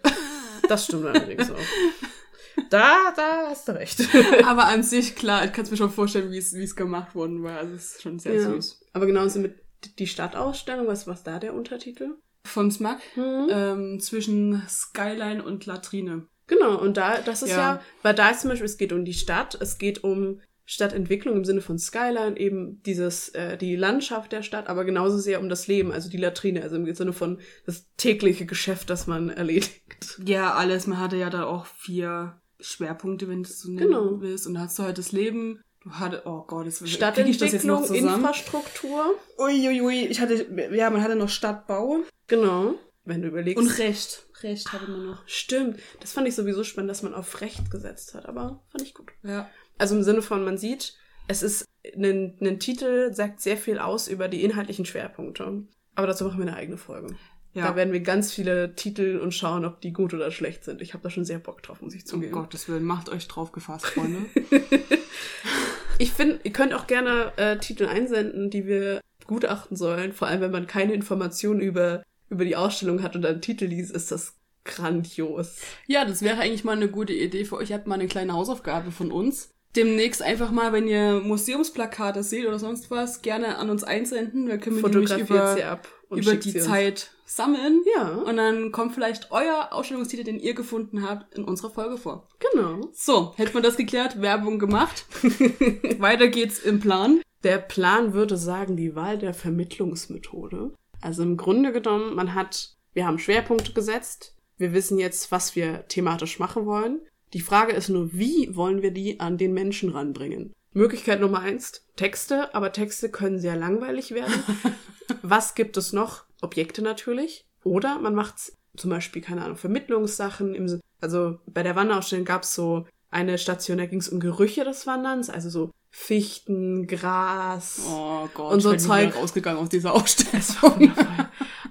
Das stimmt allerdings auch. Da, da hast du recht. aber an sich, klar, ich kann mir schon vorstellen, wie es gemacht worden war. Also es ist schon sehr Ja. süß. Aber genauso mit die Stadtausstellung, was was da der Untertitel? Von Smack Hm? ähm, zwischen Skyline und Latrine. Genau, und da, das ist ja. Ja. weil da ist zum Beispiel, es geht um die Stadt, es geht um Stadtentwicklung im Sinne von Skyline, eben dieses, äh, die Landschaft der Stadt, aber genauso sehr um das Leben, also die Latrine, also im Sinne von das tägliche Geschäft, das man erledigt. Ja, alles. Man hatte ja da auch vier Schwerpunkte, wenn du es so nennen Genau. willst. Und da hast du halt das Leben. Du hattest, oh Gott, jetzt krieg ich das jetzt noch Stadtentwicklung, zusammen. Infrastruktur. Uiuiui, ich hatte, ja, man hatte noch Stadtbau. Genau. Wenn du überlegst. Und Recht. Recht hatte man noch. Stimmt. Das fand ich sowieso spannend, dass man auf Recht gesetzt hat, aber fand ich gut. Ja. Also im Sinne von, man sieht, es ist, ein, ein Titel sagt sehr viel aus über die inhaltlichen Schwerpunkte. Aber dazu machen wir eine eigene Folge. Ja. Da werden wir ganz viele Titel und schauen, ob die gut oder schlecht sind. Ich habe da schon sehr Bock drauf, muss ich Um zugeben. Gottes Willen, macht euch drauf gefasst, Freunde. Ich finde, ihr könnt auch gerne äh, Titel einsenden, die wir gutachten sollen. Vor allem, wenn man keine Informationen über, über die Ausstellung hat und einen Titel liest, ist das grandios. ja, das wäre eigentlich mal eine gute Idee für euch. Ihr habt mal eine kleine Hausaufgabe von uns. Demnächst einfach mal, wenn ihr Museumsplakate seht oder sonst was, gerne an uns einsenden. Wir können wir nämlich über, sie ab und über die. Zeit sammeln. Ja, Und dann kommt vielleicht euer Ausstellungstitel, den ihr gefunden habt, in unserer Folge vor. genau. So, hätten wir das geklärt, Werbung gemacht. Weiter geht's im Plan. Der Plan würde sagen, die Wahl der Vermittlungsmethode. Also im Grunde genommen, man hat, wir haben Schwerpunkte gesetzt. Wir wissen jetzt, was wir thematisch machen wollen. Die Frage ist nur, wie wollen wir die an den Menschen ranbringen? Möglichkeit Nummer eins, Texte, aber Texte können sehr langweilig werden. Was gibt es noch? Objekte natürlich. Oder man macht zum Beispiel, keine Ahnung, Vermittlungssachen. Im, also bei der Wanderausstellung gab es so eine Station, da ging es um Gerüche des Wanderns, also so Fichten, Gras. Oh Gott, Und so ich bin Zeug. rausgegangen aus dieser Ausstellung.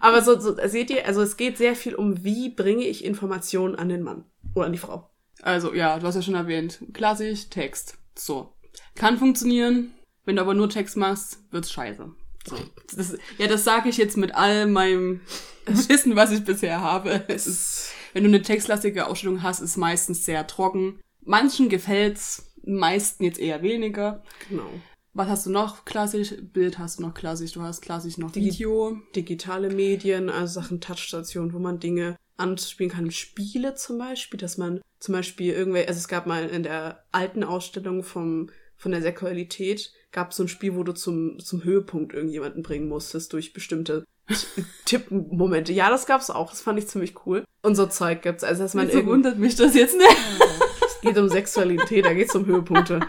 Aber so, so, seht ihr, also es geht sehr viel um, wie bringe ich Informationen an den Mann oder an die Frau. Also, ja, du hast ja schon erwähnt. Klassisch, Text. So. Kann funktionieren. Wenn du aber nur Text machst, wird's scheiße. So. Das, ja, das sage ich jetzt mit all meinem Wissen, was ich bisher habe. Es ist, wenn du eine textlastige Ausstellung hast, ist meistens sehr trocken. Manchen gefällt's, meisten jetzt eher weniger. Genau. Was hast du noch klassisch? Bild hast du noch klassisch. Du hast klassisch noch Video. Digitale Medien, also Sachen Touchstation, wo man Dinge anspielen kann. Spiele zum Beispiel, dass man zum Beispiel irgendwelche, also es gab mal in der alten Ausstellung vom, von der Sexualität, gab es so ein Spiel, wo du zum, zum Höhepunkt irgendjemanden bringen musstest durch bestimmte Tippmomente. Ja, das gab's auch. Das fand ich ziemlich cool. Und so Zeug gibt's. Also, dass man Wieso wundert mich das jetzt nicht? es geht um Sexualität, da geht's um Höhepunkte.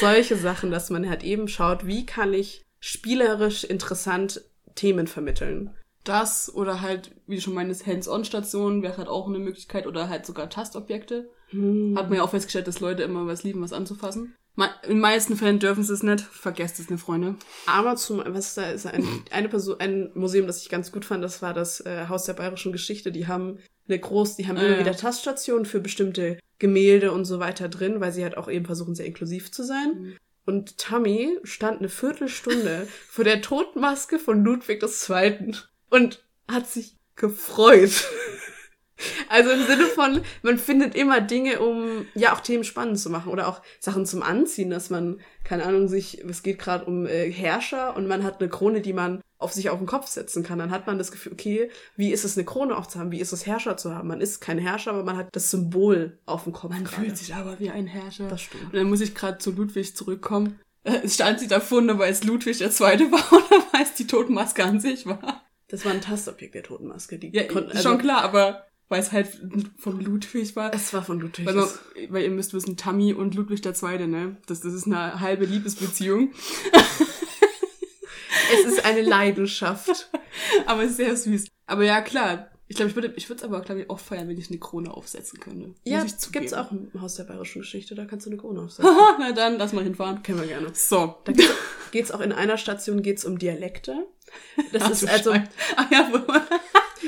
Solche Sachen, dass man halt eben schaut, wie kann ich spielerisch interessant Themen vermitteln. Das oder halt, wie du schon meinst, Hands-on-Stationen wäre halt auch eine Möglichkeit oder halt sogar Tastobjekte. Hm. Hat man ja auch festgestellt, dass Leute immer was lieben, was anzufassen. In den meisten Fällen dürfen sie es nicht. Vergesst es, ne Freunde. Aber zum, was da ist, ein, eine Person, ein Museum, das ich ganz gut fand, das war das äh, Haus der Bayerischen Geschichte. Die haben eine groß, die haben äh. immer wieder Taststationen für bestimmte Gemälde und so weiter drin, weil sie halt auch eben versuchen, sehr inklusiv zu sein. Mhm. Und Tammy stand eine Viertelstunde vor der Totenmaske von Ludwig II. und hat sich gefreut. Also im Sinne von, man findet immer Dinge, um ja auch Themen spannend zu machen oder auch Sachen zum Anziehen, dass man, keine Ahnung, sich, es geht gerade um äh, Herrscher und man hat eine Krone, die man auf sich auf den Kopf setzen kann. Dann hat man das Gefühl, okay, wie ist es, eine Krone aufzuhaben? Wie ist es, Herrscher zu haben? Man ist kein Herrscher, aber man hat das Symbol auf dem Kopf. Man grade. fühlt sich aber wie ein Herrscher. Das stimmt. Und dann muss ich gerade zu Ludwig zurückkommen. Äh, es stand sie da vorne, weil es Ludwig der Zweite war oder weil es die Totenmaske an sich war. Das war ein Tastobjekt der Totenmaske. Die ja, konnten, also, schon klar, aber weil es halt von Ludwig war. Es war von Ludwig. Weil, man, weil ihr müsst wissen, Tammy und Ludwig der Zweite, ne? Das, das ist eine halbe Liebesbeziehung. es ist eine Leidenschaft. aber sehr süß. Aber ja, klar. Ich glaube, ich würde ich würde es aber, glaube ich, auch feiern, wenn ich eine Krone aufsetzen könnte. Ja, gibt's auch im Haus der Bayerischen Geschichte, da kannst du eine Krone aufsetzen. Na dann, lass mal hinfahren. Können wir gerne. So. Da geht's auch in einer Station geht's um Dialekte. Das Ach, ist also. Ach ja, wo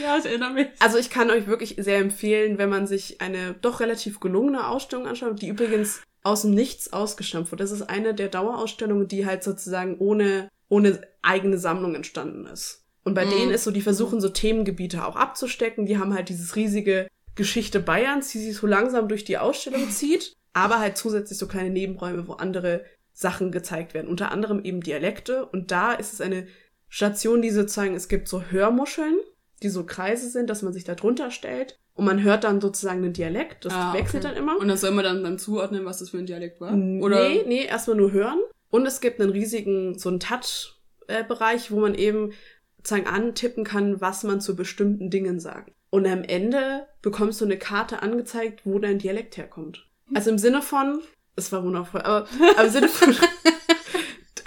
ja, ich erinnere mich. Also ich kann euch wirklich sehr empfehlen, wenn man sich eine doch relativ gelungene Ausstellung anschaut, die übrigens aus dem Nichts ausgestampft wurde. Das ist eine der Dauerausstellungen, die halt sozusagen ohne, ohne eigene Sammlung entstanden ist. Und bei mhm. denen ist so, die versuchen so Themengebiete auch abzustecken. Die haben halt dieses riesige Geschichte Bayerns, die sich so langsam durch die Ausstellung zieht, aber halt zusätzlich so kleine Nebenräume, wo andere Sachen gezeigt werden. Unter anderem eben Dialekte. Und da ist es eine Station, die sozusagen, es gibt so Hörmuscheln, die so Kreise sind, dass man sich da drunter stellt. Und man hört dann sozusagen einen Dialekt. Das ah, wechselt okay. dann immer. Und das soll man dann, dann zuordnen, was das für ein Dialekt war? Oder? Nee, nee, erstmal nur hören. Und es gibt einen riesigen, so einen Touch-Bereich, wo man eben sozusagen antippen kann, was man zu bestimmten Dingen sagt. Und am Ende bekommst du eine Karte angezeigt, wo dein Dialekt herkommt. Also im Sinne von, es war wundervoll, aber, aber im Sinne von,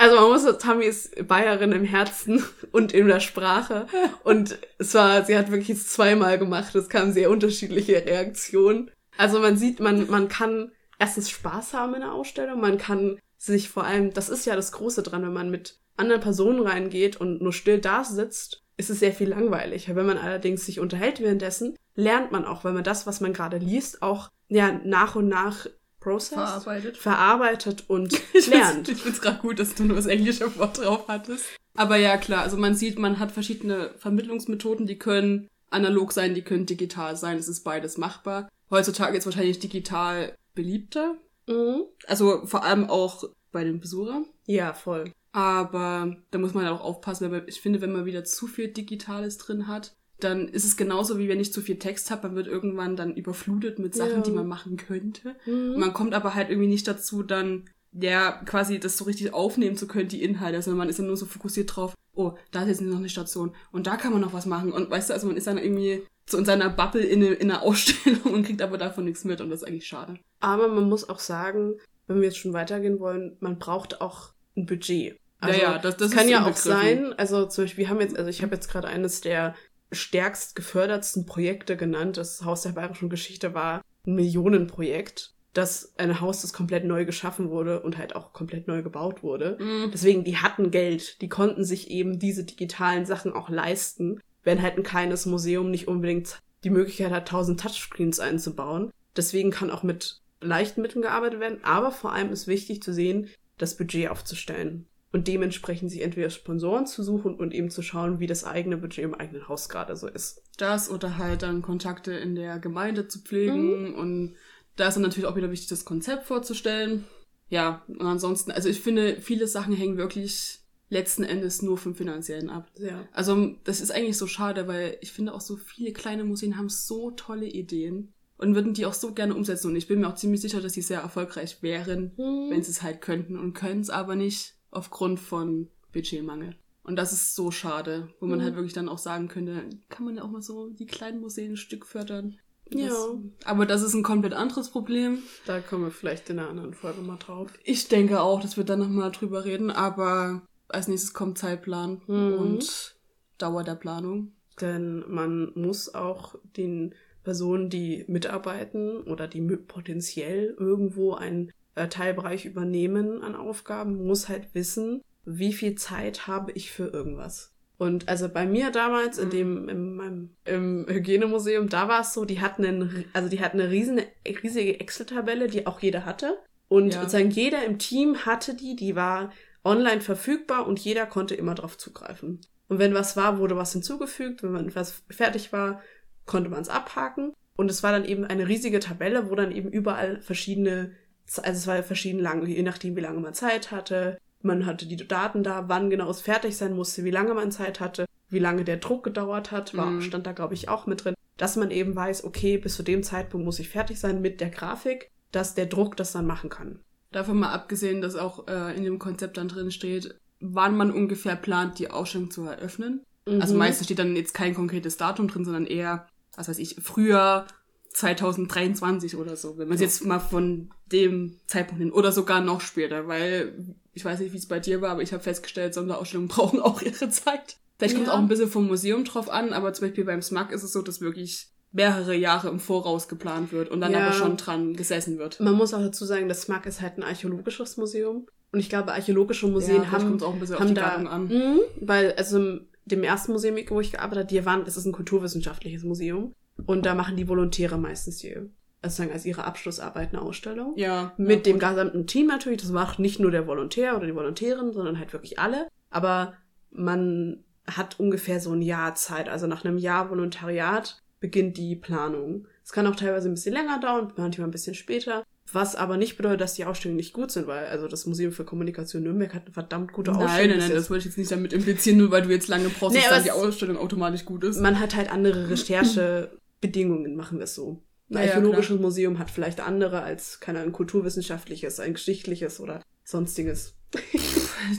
also man muss, Tammy ist Bayerin im Herzen und in der Sprache. Und es war, sie hat wirklich zweimal gemacht. Es kamen sehr unterschiedliche Reaktionen. Also man sieht, man, man kann erstens Spaß haben in der Ausstellung. Man kann sich vor allem, das ist ja das Große dran, wenn man mit anderen Personen reingeht und nur still da sitzt, ist es sehr viel langweiliger. Wenn man allerdings sich unterhält währenddessen, lernt man auch, weil man das, was man gerade liest, auch ja nach und nach processed, verarbeitet, verarbeitet und ich lernt. ich finde es gerade gut, dass du nur das englische Wort drauf hattest. Aber ja, klar, also man sieht, man hat verschiedene Vermittlungsmethoden, die können analog sein, die können digital sein, es ist beides machbar. Heutzutage ist wahrscheinlich digital beliebter. Mhm. Also vor allem auch bei den Besuchern. Ja, voll. Aber da muss man ja auch aufpassen, weil ich finde, wenn man wieder zu viel Digitales drin hat, dann ist es genauso wie wenn ich zu viel Text habe, man wird irgendwann dann überflutet mit Sachen, ja. die man machen könnte. Mhm. Man kommt aber halt irgendwie nicht dazu, dann ja quasi das so richtig aufnehmen zu können, die Inhalte, sondern man ist dann nur so fokussiert drauf, oh, da ist jetzt noch eine Station und da kann man noch was machen und weißt du, also man ist dann irgendwie so in seiner Bubble in, in einer Ausstellung und kriegt aber davon nichts mit und das ist eigentlich schade. Aber man muss auch sagen, wenn wir jetzt schon weitergehen wollen, man braucht auch ein Budget. Also, ja, ja, das, das kann ja auch sein. Also zum Beispiel, wir haben jetzt, also ich habe jetzt gerade eines der stärkst gefördertsten Projekte genannt. Das Haus der Bayerischen Geschichte war ein Millionenprojekt. Das ein Haus, das komplett neu geschaffen wurde und halt auch komplett neu gebaut wurde. Mhm. Deswegen, die hatten Geld. Die konnten sich eben diese digitalen Sachen auch leisten. Wenn halt ein kleines Museum nicht unbedingt die Möglichkeit hat, tausend Touchscreens einzubauen. Deswegen kann auch mit leichten Mitteln gearbeitet werden. Aber vor allem ist wichtig zu sehen, das Budget aufzustellen. Und dementsprechend sich entweder Sponsoren zu suchen und eben zu schauen, wie das eigene Budget im eigenen Haus gerade so ist. Das oder halt dann Kontakte in der Gemeinde zu pflegen mhm. und da ist dann natürlich auch wieder wichtig, das Konzept vorzustellen. Ja, und ansonsten, also ich finde, viele Sachen hängen wirklich letzten Endes nur vom Finanziellen ab. Ja. Also das ist eigentlich so schade, weil ich finde auch so viele kleine Museen haben so tolle Ideen und würden die auch so gerne umsetzen. Und ich bin mir auch ziemlich sicher, dass sie sehr erfolgreich wären, mhm. wenn sie es halt könnten und können es aber nicht aufgrund von Budgetmangel. Und das ist so schade, wo man mhm. halt wirklich dann auch sagen könnte, kann man ja auch mal so die kleinen Museen ein Stück fördern. Ja. Das, aber das ist ein komplett anderes Problem. Da kommen wir vielleicht in einer anderen Folge mal drauf. Ich denke auch, dass wir dann nochmal drüber reden, aber als nächstes kommt Zeitplan mhm. und Dauer der Planung. Denn man muss auch den Personen, die mitarbeiten oder die potenziell irgendwo einen äh, Teilbereich übernehmen an Aufgaben, muss halt wissen, wie viel Zeit habe ich für irgendwas. Und also bei mir damals in dem, in meinem, im Hygienemuseum, da war es so, die hatten einen, also die hatten eine riesen, riesige Excel-Tabelle, die auch jeder hatte. Und ja. sozusagen jeder im Team hatte die, die war online verfügbar und jeder konnte immer drauf zugreifen. Und wenn was war, wurde was hinzugefügt. Wenn man was fertig war, konnte man es abhaken. Und es war dann eben eine riesige Tabelle, wo dann eben überall verschiedene, also es war verschieden lang, je nachdem, wie lange man Zeit hatte. Man hatte die Daten da, wann genau es fertig sein musste, wie lange man Zeit hatte, wie lange der Druck gedauert hat, war, mhm. stand da, glaube ich, auch mit drin. Dass man eben weiß, okay, bis zu dem Zeitpunkt muss ich fertig sein mit der Grafik, dass der Druck das dann machen kann. Davon mal abgesehen, dass auch äh, in dem Konzept dann drin steht, wann man ungefähr plant, die Ausstellung zu eröffnen. Also mhm. Also meistens steht dann jetzt kein konkretes Datum drin, sondern eher, was weiß ich, früher 2023 oder so, wenn man ja. jetzt mal von dem Zeitpunkt hin oder sogar noch später, weil ich weiß nicht, wie es bei dir war, aber ich habe festgestellt, Sonderausstellungen brauchen auch ihre Zeit. Vielleicht ja. kommt es auch ein bisschen vom Museum drauf an, aber zum Beispiel beim SMAC ist es so, dass wirklich mehrere Jahre im Voraus geplant wird und dann ja. aber schon dran gesessen wird. Man muss auch dazu sagen, das SMAC ist halt ein archäologisches Museum. Und ich glaube, archäologische Museen ja, haben, auch ein bisschen haben da, an. Mh, weil, also dem ersten Museum, wo ich gearbeitet habe, die waren, das ist ein kulturwissenschaftliches Museum. Und da machen die Volontäre meistens die, also sagen, als ihre Abschlussarbeit eine Ausstellung. Ja. Mit ja, dem gesamten Team natürlich. Das macht nicht nur der Volontär oder die Volontärin, sondern halt wirklich alle. Aber man hat ungefähr so ein Jahr Zeit. Also nach einem Jahr Volontariat beginnt die Planung. Es kann auch teilweise ein bisschen länger dauern, manchmal ein bisschen später. Was aber nicht bedeutet, dass die Ausstellungen nicht gut sind, weil also das Museum für Kommunikation Nürnberg hat eine verdammt gute Ausstellung. Nein, nein, nein, das wollte ich jetzt nicht damit implizieren, nur weil du jetzt lange brauchst, nee, dass die Ausstellung automatisch gut ist. Man hat halt andere Recherchebedingungen, machen wir es so. Ein archäologisches ja, Museum hat vielleicht andere als, keine Ahnung, ein kulturwissenschaftliches, ein geschichtliches oder sonstiges.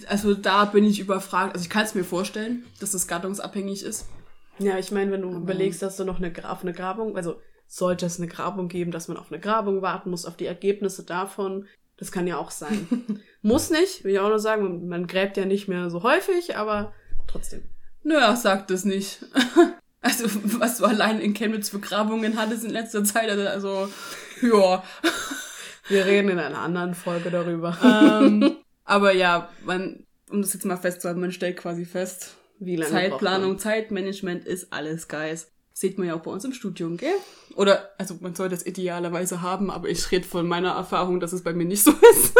also da bin ich überfragt. Also ich kann es mir vorstellen, dass das gattungsabhängig ist. Ja, ich meine, wenn du Aber überlegst, dass du noch eine, auf eine Grabung, also sollte es eine Grabung geben, dass man auf eine Grabung warten muss, auf die Ergebnisse davon. Das kann ja auch sein. muss nicht, will ich auch nur sagen, man gräbt ja nicht mehr so häufig, aber trotzdem. Naja, sagt es nicht. also, was du allein in Chemnitz für Grabungen hattest in letzter Zeit, also, also ja. Wir reden in einer anderen Folge darüber. Ähm, aber ja, man, um das jetzt mal festzuhalten, man stellt quasi fest, wie lange Zeitplanung, Zeitmanagement ist alles, Guys. Sieht man ja auch bei uns im Studium, gell? Oder, also man soll das idealerweise haben, aber ich rede von meiner Erfahrung, dass es bei mir nicht so ist.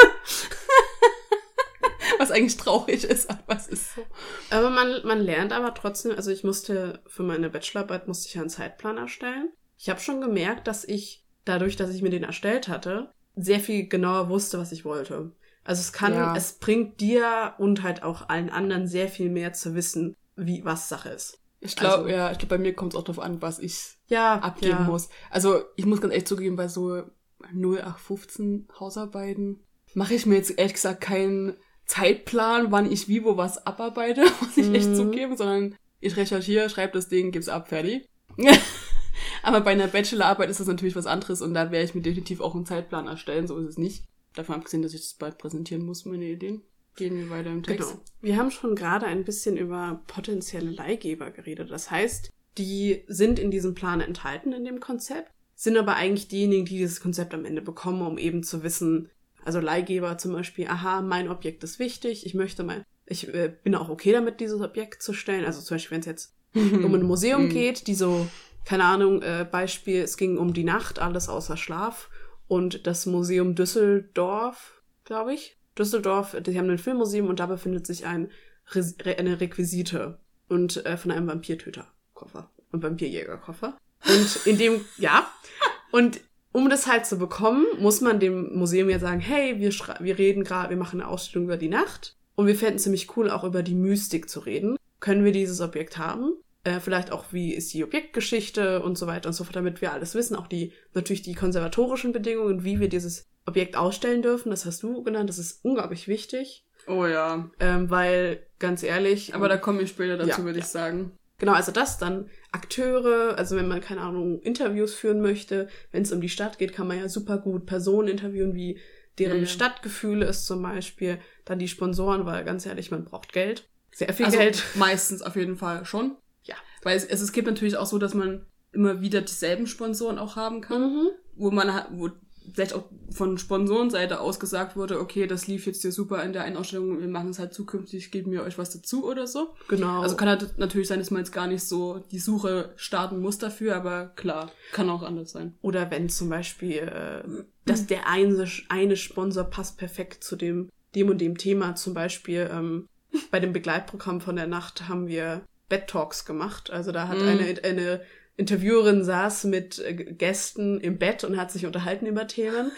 Eigentlich traurig ist, aber es ist so. Aber man, man lernt aber trotzdem, also ich musste, für meine Bachelorarbeit musste ich ja einen Zeitplan erstellen. Ich habe schon gemerkt, dass ich, dadurch, dass ich mir den erstellt hatte, sehr viel genauer wusste, was ich wollte. Also es kann, ja. es bringt dir und halt auch allen anderen sehr viel mehr zu wissen, wie was Sache ist. Ich glaube, also, ja, ich glaube, bei mir kommt es auch darauf an, was ich ja, abgeben ja. muss. Also ich muss ganz ehrlich zugeben, bei so 0815 Hausarbeiten mache ich mir jetzt ehrlich gesagt keinen Zeitplan, wann ich wie wo was abarbeite, muss ich mhm. echt zugeben, sondern ich recherchiere, schreibe das Ding, gib's ab, fertig. Aber bei einer Bachelorarbeit ist das natürlich was anderes und da werde ich mir definitiv auch einen Zeitplan erstellen, so ist es nicht. Davon abgesehen, dass ich das bald präsentieren muss, meine Ideen. Gehen wir weiter im Text. Genau. Wir haben schon gerade ein bisschen über potenzielle Leihgeber geredet. Das heißt, die sind in diesem Plan enthalten in dem Konzept, sind aber eigentlich diejenigen, die dieses Konzept am Ende bekommen, um eben zu wissen, also Leihgeber zum Beispiel, aha, mein Objekt ist wichtig, ich möchte mal, ich äh, bin auch okay damit, dieses Objekt zu stellen. Also zum Beispiel, wenn es jetzt um ein Museum mhm. geht, die so, keine Ahnung, äh, Beispiel, es ging um die Nacht, alles außer Schlaf und das Museum Düsseldorf, glaube ich, Düsseldorf, die haben ein Filmmuseum und da befindet sich ein Res eine Requisite und äh, von einem Vampirtöterkoffer und Vampirjägerkoffer. Und in dem, ja. Und um das halt zu bekommen, muss man dem Museum ja sagen, hey, wir, wir reden gerade, wir machen eine Ausstellung über die Nacht und wir fänden es ziemlich cool, auch über die Mystik zu reden. Können wir dieses Objekt haben? Äh, vielleicht auch, wie ist die Objektgeschichte und so weiter und so fort, damit wir alles wissen. Auch die, natürlich die konservatorischen Bedingungen, wie wir dieses Objekt ausstellen dürfen. Das hast du genannt. Das ist unglaublich wichtig. Oh ja. Ähm, weil, ganz ehrlich. Aber da komme ich später dazu, ja, würde ich ja. sagen. Genau, also das dann Akteure, also wenn man, keine Ahnung, Interviews führen möchte, wenn es um die Stadt geht, kann man ja super gut Personen interviewen, wie deren ja, Stadtgefühle ist zum Beispiel. Dann die Sponsoren, weil ganz ehrlich, man braucht Geld. Sehr viel also Geld. Meistens auf jeden Fall schon. Ja. Weil es, es, gibt natürlich auch so, dass man immer wieder dieselben Sponsoren auch haben kann, mhm. wo man wo vielleicht auch von Sponsorenseite aus gesagt wurde, okay, das lief jetzt hier super in der einen Ausstellung, wir machen es halt zukünftig, geben wir euch was dazu oder so. Genau. Also kann halt natürlich sein, dass man jetzt gar nicht so die Suche starten muss dafür, aber klar, kann auch anders sein. Oder wenn zum Beispiel, äh, dass der eine, eine Sponsor passt perfekt zu dem, dem und dem Thema. Zum Beispiel ähm, bei dem Begleitprogramm von der Nacht haben wir Bed Talks gemacht. Also da hat mm. eine, eine Interviewerin saß mit äh, Gästen im Bett und hat sich unterhalten über Themen.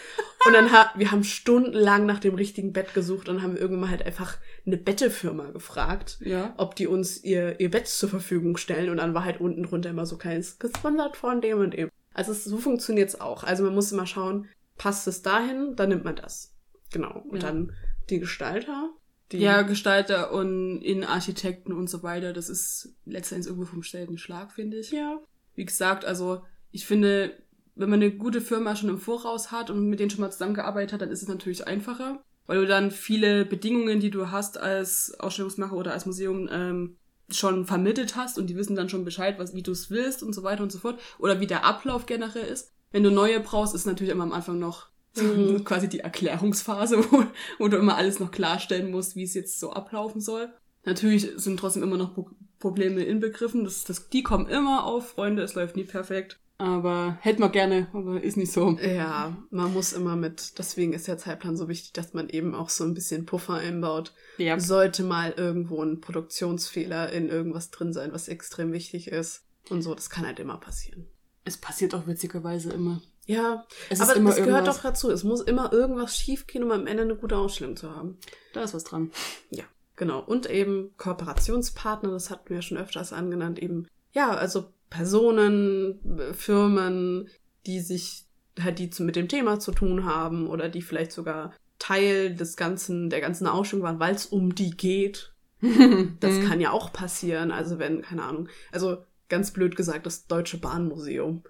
Und dann hat, wir haben stundenlang nach dem richtigen Bett gesucht und haben irgendwann halt einfach eine Bettefirma gefragt, ja. ob die uns ihr, ihr Bett zur Verfügung stellen. Und dann war halt unten drunter immer so keins gesponsert von dem und dem. Also es, so funktioniert's auch. Also man muss immer schauen, passt es dahin, dann nimmt man das. Genau. Und ja. dann die Gestalter. Die ja, Gestalter und Innenarchitekten und so weiter. Das ist letztendlich irgendwo vom selben Schlag, finde ich. Ja. Wie gesagt, also ich finde, wenn man eine gute Firma schon im Voraus hat und mit denen schon mal zusammengearbeitet hat, dann ist es natürlich einfacher, weil du dann viele Bedingungen, die du hast als Ausstellungsmacher oder als Museum, ähm, schon vermittelt hast und die wissen dann schon Bescheid, was, wie du es willst und so weiter und so fort. Oder wie der Ablauf generell ist. Wenn du neue brauchst, ist natürlich immer am Anfang noch mhm. quasi die Erklärungsphase, wo, wo du immer alles noch klarstellen musst, wie es jetzt so ablaufen soll. Natürlich sind trotzdem immer noch Probleme inbegriffen. Das, das, die kommen immer auf, Freunde, es läuft nie perfekt. Aber hätte man gerne, aber ist nicht so. Ja, man muss immer mit, deswegen ist der Zeitplan so wichtig, dass man eben auch so ein bisschen Puffer einbaut. Ja. Sollte mal irgendwo ein Produktionsfehler in irgendwas drin sein, was extrem wichtig ist. Und so, das kann halt immer passieren. Es passiert auch witzigerweise immer. Ja, es aber es gehört doch dazu. Es muss immer irgendwas schiefgehen, um am Ende eine gute Ausstellung zu haben. Da ist was dran. Ja. Genau. Und eben Kooperationspartner, das hatten wir schon öfters angenannt, eben, ja, also Personen, Firmen, die sich halt die mit dem Thema zu tun haben oder die vielleicht sogar Teil des ganzen, der ganzen Ausstellung waren, weil es um die geht. das mhm. kann ja auch passieren. Also wenn, keine Ahnung, also ganz blöd gesagt, das Deutsche Bahnmuseum.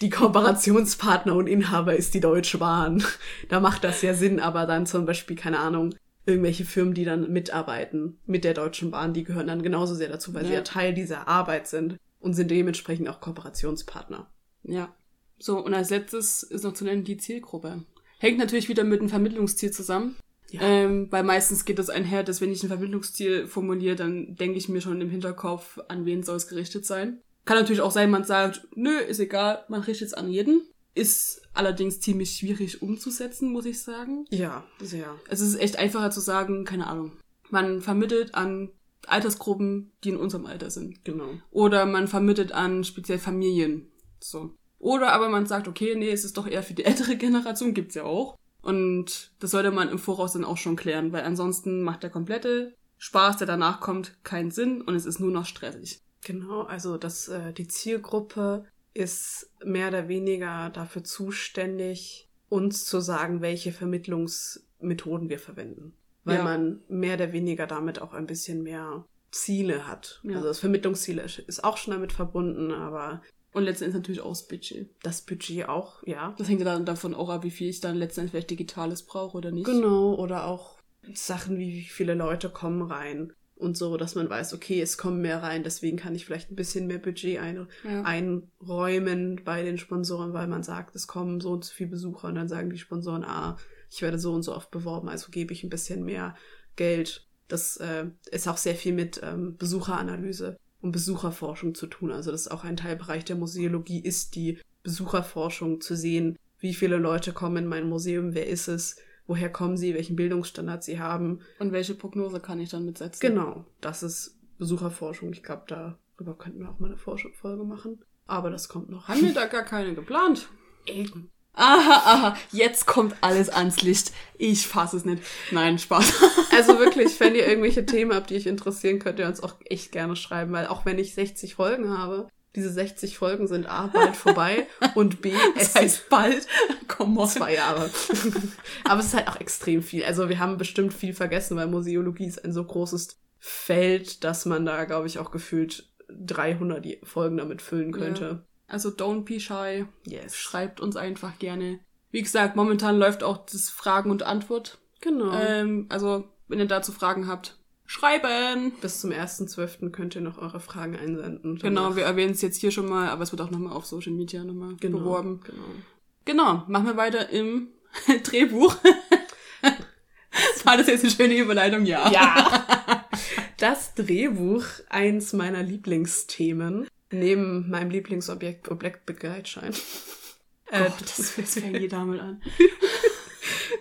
Die Kooperationspartner und Inhaber ist die Deutsche Bahn. Da macht das ja Sinn, aber dann zum Beispiel, keine Ahnung, irgendwelche Firmen, die dann mitarbeiten mit der Deutschen Bahn, die gehören dann genauso sehr dazu, weil ja. sie ja Teil dieser Arbeit sind und sind dementsprechend auch Kooperationspartner. Ja. So, und als letztes ist noch zu nennen die Zielgruppe. Hängt natürlich wieder mit dem Vermittlungsziel zusammen. Ja. Ähm, weil meistens geht das einher, dass wenn ich ein Vermittlungsziel formuliere, dann denke ich mir schon im Hinterkopf, an wen soll es gerichtet sein. Kann natürlich auch sein, man sagt, nö, ist egal, man richtet es an jeden. Ist allerdings ziemlich schwierig umzusetzen, muss ich sagen. Ja, sehr. Es ist echt einfacher zu sagen, keine Ahnung. Man vermittelt an Altersgruppen, die in unserem Alter sind. Genau. Oder man vermittelt an speziell Familien. So. Oder aber man sagt, okay, nee, es ist doch eher für die ältere Generation, gibt's ja auch. Und das sollte man im Voraus dann auch schon klären, weil ansonsten macht der komplette Spaß, der danach kommt, keinen Sinn und es ist nur noch stressig. Genau, also dass äh, die Zielgruppe ist mehr oder weniger dafür zuständig, uns zu sagen, welche Vermittlungsmethoden wir verwenden. Weil ja. man mehr oder weniger damit auch ein bisschen mehr Ziele hat. Ja. Also das Vermittlungsziel ist auch schon damit verbunden, aber. Und letztendlich natürlich auch das Budget. Das Budget auch, ja. Das hängt ja dann davon auch ab, wie viel ich dann letztendlich vielleicht Digitales brauche oder nicht. Genau, oder auch Sachen wie, wie viele Leute kommen rein und so, dass man weiß, okay, es kommen mehr rein, deswegen kann ich vielleicht ein bisschen mehr Budget ein, ja. einräumen bei den Sponsoren, weil man sagt, es kommen so und so viele Besucher und dann sagen die Sponsoren, ah, ich werde so und so oft beworben, also gebe ich ein bisschen mehr Geld. Das äh, ist auch sehr viel mit ähm, Besucheranalyse und Besucherforschung zu tun. Also das ist auch ein Teilbereich der Museologie, ist die Besucherforschung zu sehen, wie viele Leute kommen in mein Museum, wer ist es, woher kommen sie, welchen Bildungsstandard sie haben. Und welche Prognose kann ich dann mitsetzen? Genau, das ist Besucherforschung. Ich glaube, darüber könnten wir auch mal eine Folge machen. Aber das kommt noch. Haben wir da gar keine geplant? Eben. Aha, aha, jetzt kommt alles ans Licht. Ich fasse es nicht. Nein, Spaß. Also wirklich, wenn ihr irgendwelche Themen habt, die euch interessieren, könnt ihr uns auch echt gerne schreiben, weil auch wenn ich 60 Folgen habe, diese 60 Folgen sind A, bald vorbei und B, es heißt bald, komm. Zwei Jahre. Aber es ist halt auch extrem viel. Also wir haben bestimmt viel vergessen, weil Museologie ist ein so großes Feld, dass man da, glaube ich, auch gefühlt 300 Folgen damit füllen könnte. Ja. Also don't be shy. Yes. Schreibt uns einfach gerne. Wie gesagt, momentan läuft auch das Fragen und Antwort. Genau. Ähm, also, wenn ihr dazu Fragen habt, schreiben. Bis zum 1.12. könnt ihr noch eure Fragen einsenden. Genau, wir erwähnen es jetzt hier schon mal, aber es wird auch nochmal auf Social Media nochmal genau, beworben. Genau. Genau, machen wir weiter im Drehbuch. War das jetzt eine schöne Überleitung? Ja. Ja. Das Drehbuch, eins meiner Lieblingsthemen. Neben meinem Lieblingsobjekt Objektbegleitschein. Äh, oh, das, das fängt jeder damit an.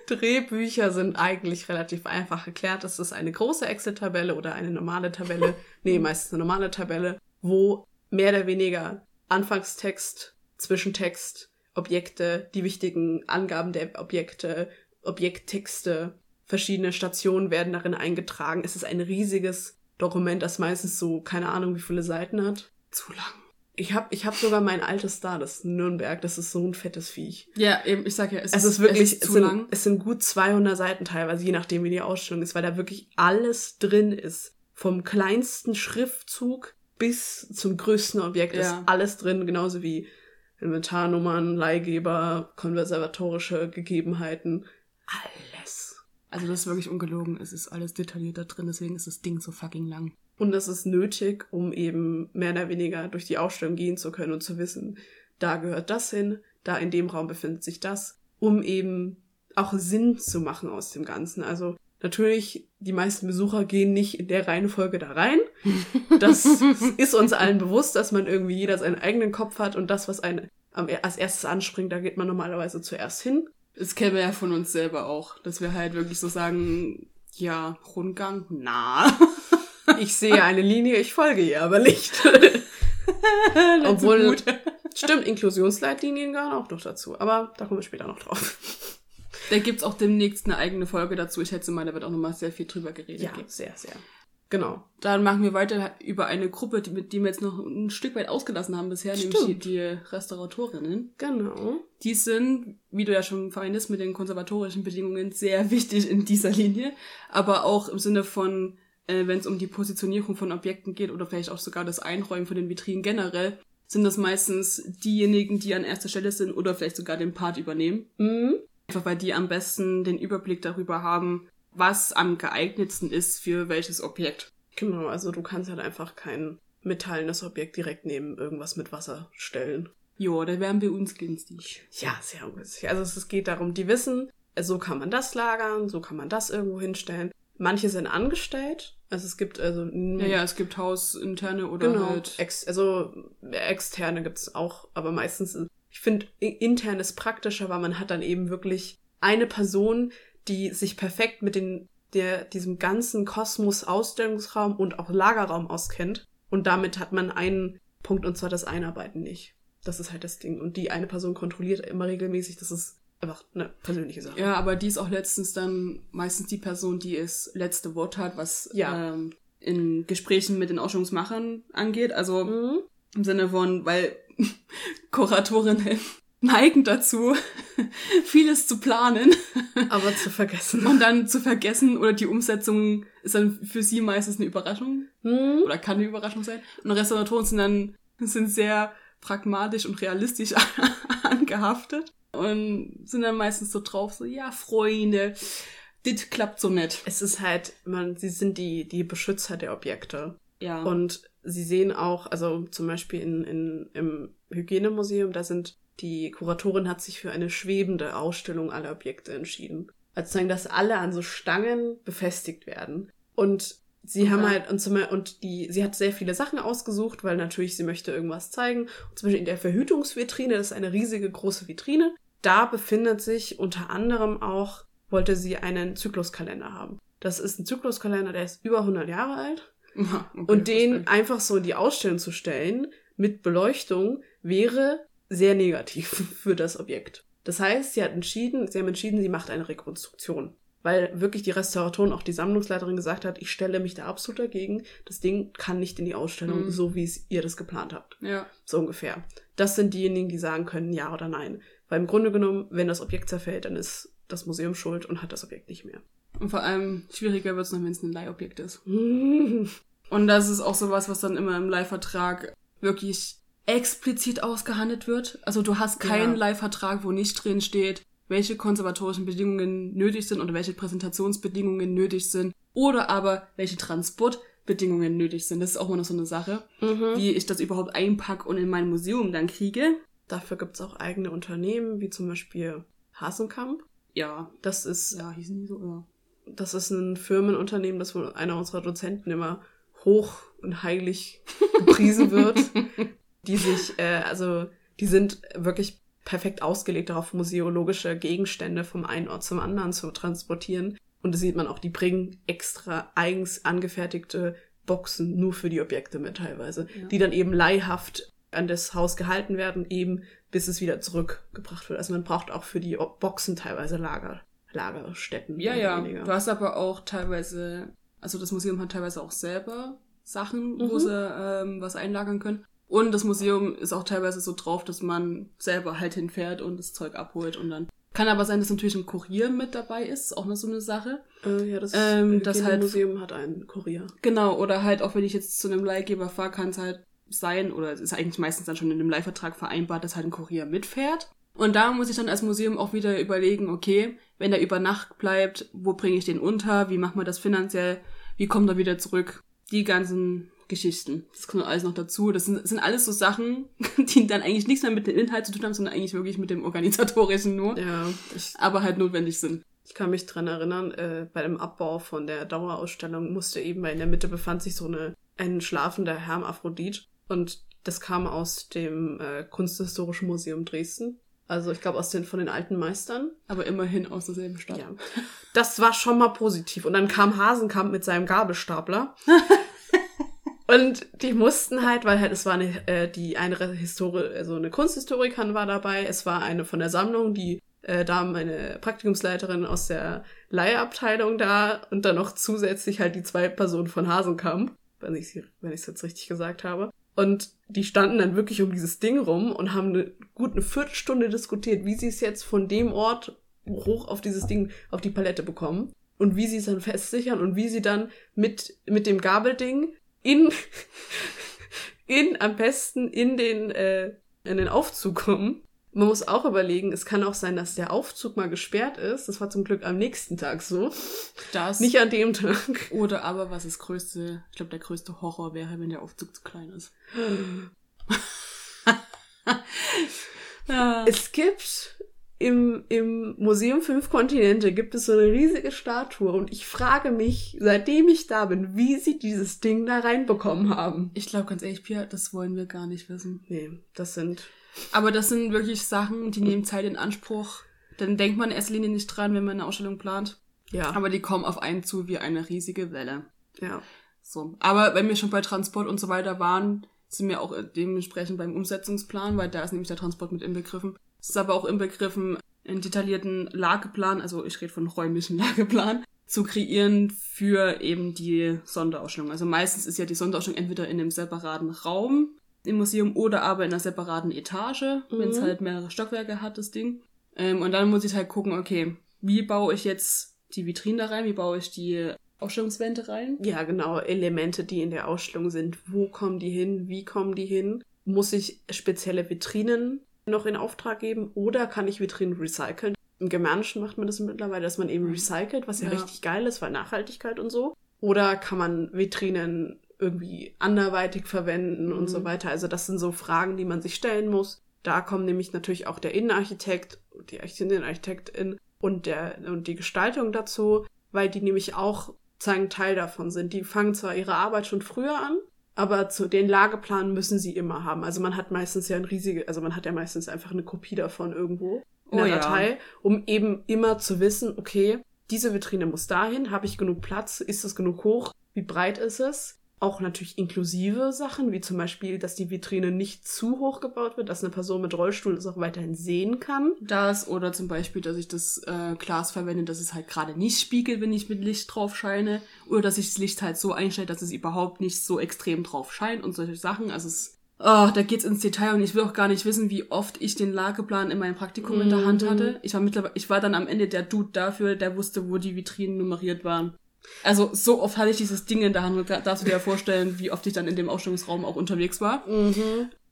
Drehbücher sind eigentlich relativ einfach erklärt. Es ist eine große Excel-Tabelle oder eine normale Tabelle. nee, meistens eine normale Tabelle, wo mehr oder weniger Anfangstext, Zwischentext, Objekte, die wichtigen Angaben der Objekte, Objekttexte, verschiedene Stationen werden darin eingetragen. Es ist ein riesiges Dokument, das meistens so, keine Ahnung, wie viele Seiten hat. Zu lang. Ich habe ich hab sogar mein altes Star, das Nürnberg, das ist so ein fettes Viech. Ja, eben, ich sag ja, es, es ist, ist wirklich, es, ist zu es, sind, lang. es sind gut 200 Seiten teilweise, je nachdem wie die Ausstellung ist, weil da wirklich alles drin ist. Vom kleinsten Schriftzug bis zum größten Objekt ja. ist alles drin, genauso wie Inventarnummern, Leihgeber, konservatorische Gegebenheiten. Alles. Also das ist wirklich ungelogen. Es ist alles detailliert da drin, deswegen ist das Ding so fucking lang. Und das ist nötig, um eben mehr oder weniger durch die Ausstellung gehen zu können und zu wissen, da gehört das hin, da in dem Raum befindet sich das, um eben auch Sinn zu machen aus dem Ganzen. Also natürlich, die meisten Besucher gehen nicht in der Reihenfolge da rein. Das ist uns allen bewusst, dass man irgendwie jeder seinen eigenen Kopf hat und das, was einen als erstes anspringt, da geht man normalerweise zuerst hin. Das kennen wir ja von uns selber auch, dass wir halt wirklich so sagen, ja, Rundgang, na. Ich sehe eine Linie, ich folge ihr aber nicht. Obwohl, stimmt, Inklusionsleitlinien gehören auch noch dazu. Aber da kommen wir später noch drauf. Da gibt's auch demnächst eine eigene Folge dazu. Ich schätze mal, da wird auch nochmal sehr viel drüber geredet. Ja, sehr, sehr. Genau. Dann machen wir weiter über eine Gruppe, die, mit die wir jetzt noch ein Stück weit ausgelassen haben bisher, Stimmt. nämlich die, die Restauratorinnen. Genau. Die sind, wie du ja schon vereinest, mit den konservatorischen Bedingungen sehr wichtig in dieser Linie, aber auch im Sinne von äh, wenn es um die Positionierung von Objekten geht oder vielleicht auch sogar das Einräumen von den Vitrinen generell, sind das meistens diejenigen, die an erster Stelle sind oder vielleicht sogar den Part übernehmen. Mhm. Einfach weil die am besten den Überblick darüber haben, was am geeignetsten ist für welches Objekt. Genau, also du kannst halt einfach kein metallenes Objekt direkt neben irgendwas mit Wasser stellen. Jo, da wären wir uns günstig. Ja, sehr ungünstig. Also es geht darum, die wissen, so kann man das lagern, so kann man das irgendwo hinstellen. Manche sind angestellt. Also es gibt also ja ja es gibt hausinterne oder genau, halt ex, also externe gibt's auch, aber meistens ich finde intern ist praktischer, weil man hat dann eben wirklich eine Person, die sich perfekt mit den der diesem ganzen Kosmos Ausstellungsraum und auch Lagerraum auskennt und damit hat man einen Punkt und zwar das Einarbeiten nicht. Das ist halt das Ding und die eine Person kontrolliert immer regelmäßig, das ist einfach eine persönliche Sache. Ja, aber die ist auch letztens dann meistens die Person, die es letzte Wort hat, was ja. ähm, in Gesprächen mit den Ausstellungsmachern angeht. Also mhm. im Sinne von, weil Kuratorinnen neigen dazu, vieles zu planen. Aber zu vergessen. Und dann zu vergessen oder die Umsetzung ist dann für sie meistens eine Überraschung. Mhm. Oder kann eine Überraschung sein. Und Restauratoren sind dann sind sehr pragmatisch und realistisch angehaftet und sind dann meistens so drauf, so, ja, Freunde, dit klappt so nett. Es ist halt, man, sie sind die, die Beschützer der Objekte. Ja. Und sie sehen auch, also zum Beispiel in, in, im Hygienemuseum, da sind die Kuratorin hat sich für eine schwebende Ausstellung aller Objekte entschieden. Also sagen, dass alle an so Stangen befestigt werden. Und sie okay. haben halt, und, zum, und die, sie hat sehr viele Sachen ausgesucht, weil natürlich sie möchte irgendwas zeigen. Und zum Beispiel in der Verhütungsvitrine, das ist eine riesige große Vitrine, da befindet sich unter anderem auch wollte sie einen Zykluskalender haben. Das ist ein Zykluskalender, der ist über 100 Jahre alt. Okay, und den einfach so in die Ausstellung zu stellen mit Beleuchtung wäre sehr negativ für das Objekt. Das heißt, sie hat entschieden, sie haben entschieden, sie macht eine Rekonstruktion. Weil wirklich die Restauratorin, auch die Sammlungsleiterin gesagt hat, ich stelle mich da absolut dagegen. Das Ding kann nicht in die Ausstellung, mhm. so wie es ihr das geplant habt. Ja. So ungefähr. Das sind diejenigen, die sagen können, ja oder nein. Weil im Grunde genommen, wenn das Objekt zerfällt, dann ist das Museum schuld und hat das Objekt nicht mehr. Und vor allem schwieriger wird es noch, wenn es ein Leihobjekt ist. und das ist auch sowas, was dann immer im Leihvertrag wirklich explizit ausgehandelt wird. Also du hast keinen ja. Leihvertrag, wo nicht drin steht, welche konservatorischen Bedingungen nötig sind oder welche Präsentationsbedingungen nötig sind oder aber welche Transportbedingungen nötig sind. Das ist auch immer noch so eine Sache, mhm. wie ich das überhaupt einpacke und in mein Museum dann kriege. Dafür gibt's auch eigene Unternehmen, wie zum Beispiel Hasenkamp. Ja. Das ist. Ja, hießen die so, ja. Das ist ein Firmenunternehmen, das von einer unserer Dozenten immer hoch und heilig gepriesen wird. die sich, äh, also die sind wirklich perfekt ausgelegt darauf, museologische Gegenstände vom einen Ort zum anderen zu transportieren. Und das sieht man auch, die bringen extra eigens angefertigte Boxen nur für die Objekte mit teilweise, ja. die dann eben leihhaft an das Haus gehalten werden, eben bis es wieder zurückgebracht wird. Also man braucht auch für die Boxen teilweise Lager, Lagerstätten. Ja, ja. Weniger. Du hast aber auch teilweise, also das Museum hat teilweise auch selber Sachen, mhm. wo sie ähm, was einlagern können. Und das Museum ist auch teilweise so drauf, dass man selber halt hinfährt und das Zeug abholt und dann. Kann aber sein, dass natürlich ein Kurier mit dabei ist, auch noch so eine Sache. Äh, ja, das, ähm, das halt, Museum hat einen Kurier. Genau, oder halt auch wenn ich jetzt zu einem Leihgeber fahre, kann es halt sein, oder es ist eigentlich meistens dann schon in dem Leihvertrag vereinbart, dass halt ein Kurier mitfährt. Und da muss ich dann als Museum auch wieder überlegen, okay, wenn der über Nacht bleibt, wo bringe ich den unter, wie macht man das finanziell, wie kommt er wieder zurück? Die ganzen Geschichten. Das kommt alles noch dazu. Das sind, sind alles so Sachen, die dann eigentlich nichts mehr mit dem Inhalt zu tun haben, sondern eigentlich wirklich mit dem Organisatorischen nur. Ja. Aber halt notwendig sind. Ich kann mich dran erinnern, äh, bei dem Abbau von der Dauerausstellung musste eben, weil in der Mitte befand sich so eine, ein schlafender Hermaphrodit. Und das kam aus dem äh, Kunsthistorischen Museum Dresden. Also ich glaube aus den von den alten Meistern. Aber immerhin aus derselben Stadt. Ja. Das war schon mal positiv. Und dann kam Hasenkamp mit seinem Gabelstapler. Und die mussten halt, weil halt es war eine, äh, die eine Historie, also eine Kunsthistorikerin war dabei, es war eine von der Sammlung, die äh, da meine Praktikumsleiterin aus der Leihabteilung da und dann noch zusätzlich halt die zwei Personen von Hasenkamp, wenn ich wenn ich es jetzt richtig gesagt habe. Und die standen dann wirklich um dieses Ding rum und haben eine gut eine Viertelstunde diskutiert, wie sie es jetzt von dem Ort hoch auf dieses Ding, auf die Palette bekommen und wie sie es dann festsichern und wie sie dann mit, mit dem Gabelding in, in am besten in den, äh, in den Aufzug kommen. Man muss auch überlegen, es kann auch sein, dass der Aufzug mal gesperrt ist. Das war zum Glück am nächsten Tag so. Das. Nicht an dem Tag. Oder aber was das größte, ich glaube, der größte Horror wäre, wenn der Aufzug zu klein ist. es gibt im, im Museum Fünf Kontinente gibt es so eine riesige Statue und ich frage mich, seitdem ich da bin, wie sie dieses Ding da reinbekommen haben. Ich glaube ganz ehrlich, Pia, das wollen wir gar nicht wissen. Nee, das sind. Aber das sind wirklich Sachen, die nehmen Zeit in Anspruch. Dann denkt man in erster Linie nicht dran, wenn man eine Ausstellung plant. Ja. Aber die kommen auf einen zu wie eine riesige Welle. Ja. So. Aber wenn wir schon bei Transport und so weiter waren, sind wir auch dementsprechend beim Umsetzungsplan, weil da ist nämlich der Transport mit inbegriffen. Es ist aber auch inbegriffen, einen detaillierten Lageplan, also ich rede von räumlichen Lageplan, zu kreieren für eben die Sonderausstellung. Also meistens ist ja die Sonderausstellung entweder in einem separaten Raum im Museum oder aber in einer separaten Etage, mhm. wenn es halt mehrere Stockwerke hat, das Ding. Ähm, und dann muss ich halt gucken, okay, wie baue ich jetzt die Vitrinen da rein, wie baue ich die Ausstellungswände rein? Ja, genau, Elemente, die in der Ausstellung sind. Wo kommen die hin? Wie kommen die hin? Muss ich spezielle Vitrinen noch in Auftrag geben oder kann ich Vitrinen recyceln? Im Germanischen macht man das mittlerweile, dass man eben mhm. recycelt, was ja, ja. richtig geil ist, weil Nachhaltigkeit und so. Oder kann man Vitrinen irgendwie anderweitig verwenden mhm. und so mhm. weiter. Also das sind so Fragen, die man sich stellen muss. Da kommen nämlich natürlich auch der Innenarchitekt, die Innenarchitektin und der und die Gestaltung dazu, weil die nämlich auch sagen Teil davon sind. Die fangen zwar ihre Arbeit schon früher an, aber zu den Lageplan müssen sie immer haben. Also man hat meistens ja ein riesige, also man hat ja meistens einfach eine Kopie davon irgendwo. in Oh der ja. Datei, um eben immer zu wissen, okay, diese Vitrine muss dahin, habe ich genug Platz, ist es genug hoch, wie breit ist es? Auch natürlich inklusive Sachen, wie zum Beispiel, dass die Vitrine nicht zu hoch gebaut wird, dass eine Person mit Rollstuhl es auch weiterhin sehen kann. Das oder zum Beispiel, dass ich das äh, Glas verwende, dass es halt gerade nicht spiegelt, wenn ich mit Licht drauf scheine. Oder dass ich das Licht halt so einstelle, dass es überhaupt nicht so extrem drauf scheint und solche Sachen. Also es, oh, da geht's ins Detail und ich will auch gar nicht wissen, wie oft ich den Lageplan in meinem Praktikum in der Hand Mhm. hatte. Ich war mittlerweile, ich war dann am Ende der Dude dafür, der wusste, wo die Vitrinen nummeriert waren. Also so oft hatte ich dieses Ding in der Hand und da darfst du dir ja vorstellen, wie oft ich dann in dem Ausstellungsraum auch unterwegs war.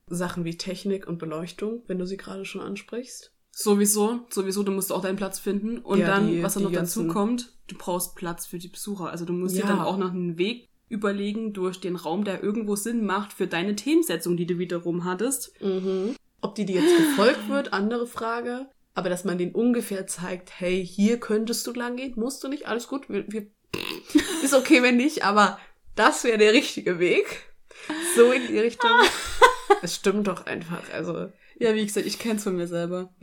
Sachen wie Technik und Beleuchtung, wenn du sie gerade schon ansprichst. Sowieso, sowieso, du musst auch deinen Platz finden. Und Ja, dann, die- was dann noch dazu kommt, du brauchst Platz für die Besucher. Also du musst dir Ja. dann auch noch einen Weg überlegen durch den Raum, der irgendwo Sinn macht für deine Themensetzung, die du wiederum hattest. Ob die dir jetzt gefolgt wird, andere Frage. Aber dass man denen ungefähr zeigt, hey, hier könntest du lang gehen, musst du nicht, alles gut. Wir, wir, ist okay, wenn nicht, aber das wäre der richtige Weg. So in die Richtung. Es stimmt doch einfach. Also, Ja, wie gesagt, ich kenn's von mir selber.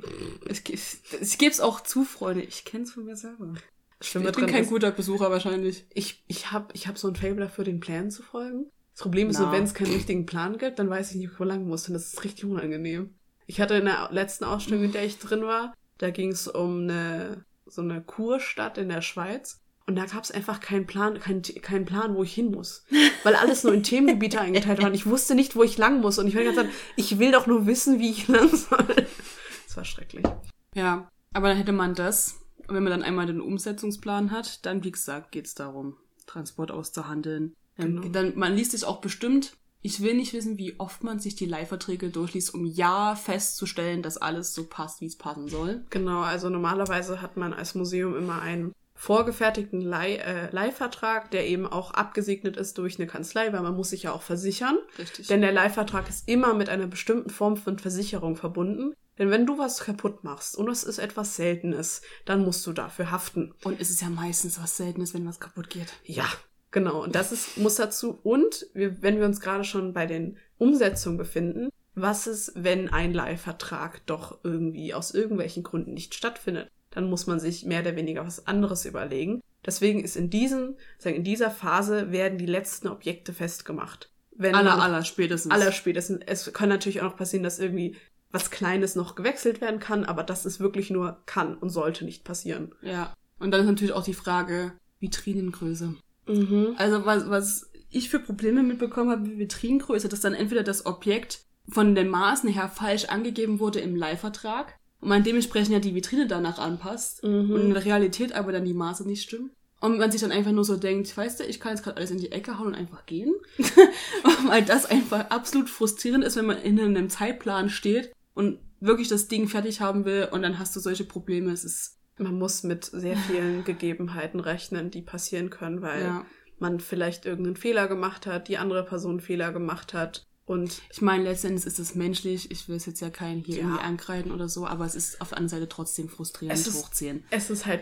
Ich, ich, ich geb's auch zu, Freunde. Ich kenn's von mir selber. Schlimme ich bin kein ist, guter Besucher wahrscheinlich. ich, ich habe ich hab so ein Fable dafür, den Plänen zu folgen. Das Problem ist Na. so, wenn es keinen richtigen Plan gibt, dann weiß ich nicht, wo lang muss. Und das ist richtig unangenehm. Ich hatte in der letzten Ausstellung, in der ich drin war, da ging es um eine, so eine Kurstadt in der Schweiz. Und da gab es einfach keinen Plan, keinen, keinen Plan, wo ich hin muss. Weil alles nur in Themengebiete eingeteilt war. Und ich wusste nicht, wo ich lang muss. Und ich ganze Zeit, ich will doch nur wissen, wie ich lang soll. Das war schrecklich. Ja, aber dann hätte man das. Und wenn man dann einmal den Umsetzungsplan hat, dann, wie gesagt, geht's darum, Transport auszuhandeln. Dann, Genau. dann, man liest sich auch bestimmt. Ich will nicht wissen, wie oft man sich die Leihverträge durchliest, um ja festzustellen, dass alles so passt, wie es passen soll. Genau, also normalerweise hat man als Museum immer einen vorgefertigten Leih, äh, Leihvertrag, der eben auch abgesegnet ist durch eine Kanzlei, weil man muss sich ja auch versichern. Richtig. Denn der Leihvertrag ist immer mit einer bestimmten Form von Versicherung verbunden. Denn wenn du was kaputt machst und es ist etwas Seltenes, dann musst du dafür haften. und es ist ja meistens was Seltenes, wenn was kaputt geht. Ja, genau. Und das ist, muss dazu. Und wir, wenn wir uns gerade schon bei den Umsetzungen befinden, was ist, wenn ein Leihvertrag doch irgendwie aus irgendwelchen Gründen nicht stattfindet? Dann muss man sich mehr oder weniger was anderes überlegen. Deswegen ist in diesem, sagen, in dieser Phase werden die letzten Objekte festgemacht. Wenn Aller, aller spätestens. aller spätestens. Es kann natürlich auch noch passieren, dass irgendwie was Kleines noch gewechselt werden kann, aber das ist wirklich nur kann und sollte nicht passieren. Ja. Und dann ist natürlich auch die Frage, Vitrinengröße. Mhm. Also was, was ich für Probleme mitbekommen habe mit Vitrinengröße, dass dann entweder das Objekt von den Maßen her falsch angegeben wurde im Leihvertrag und man dementsprechend ja die Vitrine danach anpasst Mhm. und in der Realität aber dann die Maße nicht stimmen. Und man sich dann einfach nur so denkt, weißt du, ich kann jetzt gerade alles in die Ecke hauen und einfach gehen. Weil das einfach absolut frustrierend ist, wenn man in einem Zeitplan steht und wirklich das Ding fertig haben will und dann hast du solche Probleme. Es ist, Man muss mit sehr vielen Gegebenheiten rechnen, die passieren können, weil ja. man vielleicht irgendeinen Fehler gemacht hat, die andere Person einen Fehler gemacht hat. Und Ich meine, letztendlich ist es menschlich. Ich will es jetzt ja keinen hier Ja. irgendwie ankreiden oder so, aber es ist auf der anderen Seite trotzdem frustrierend Es ist- hochziehen. es ist halt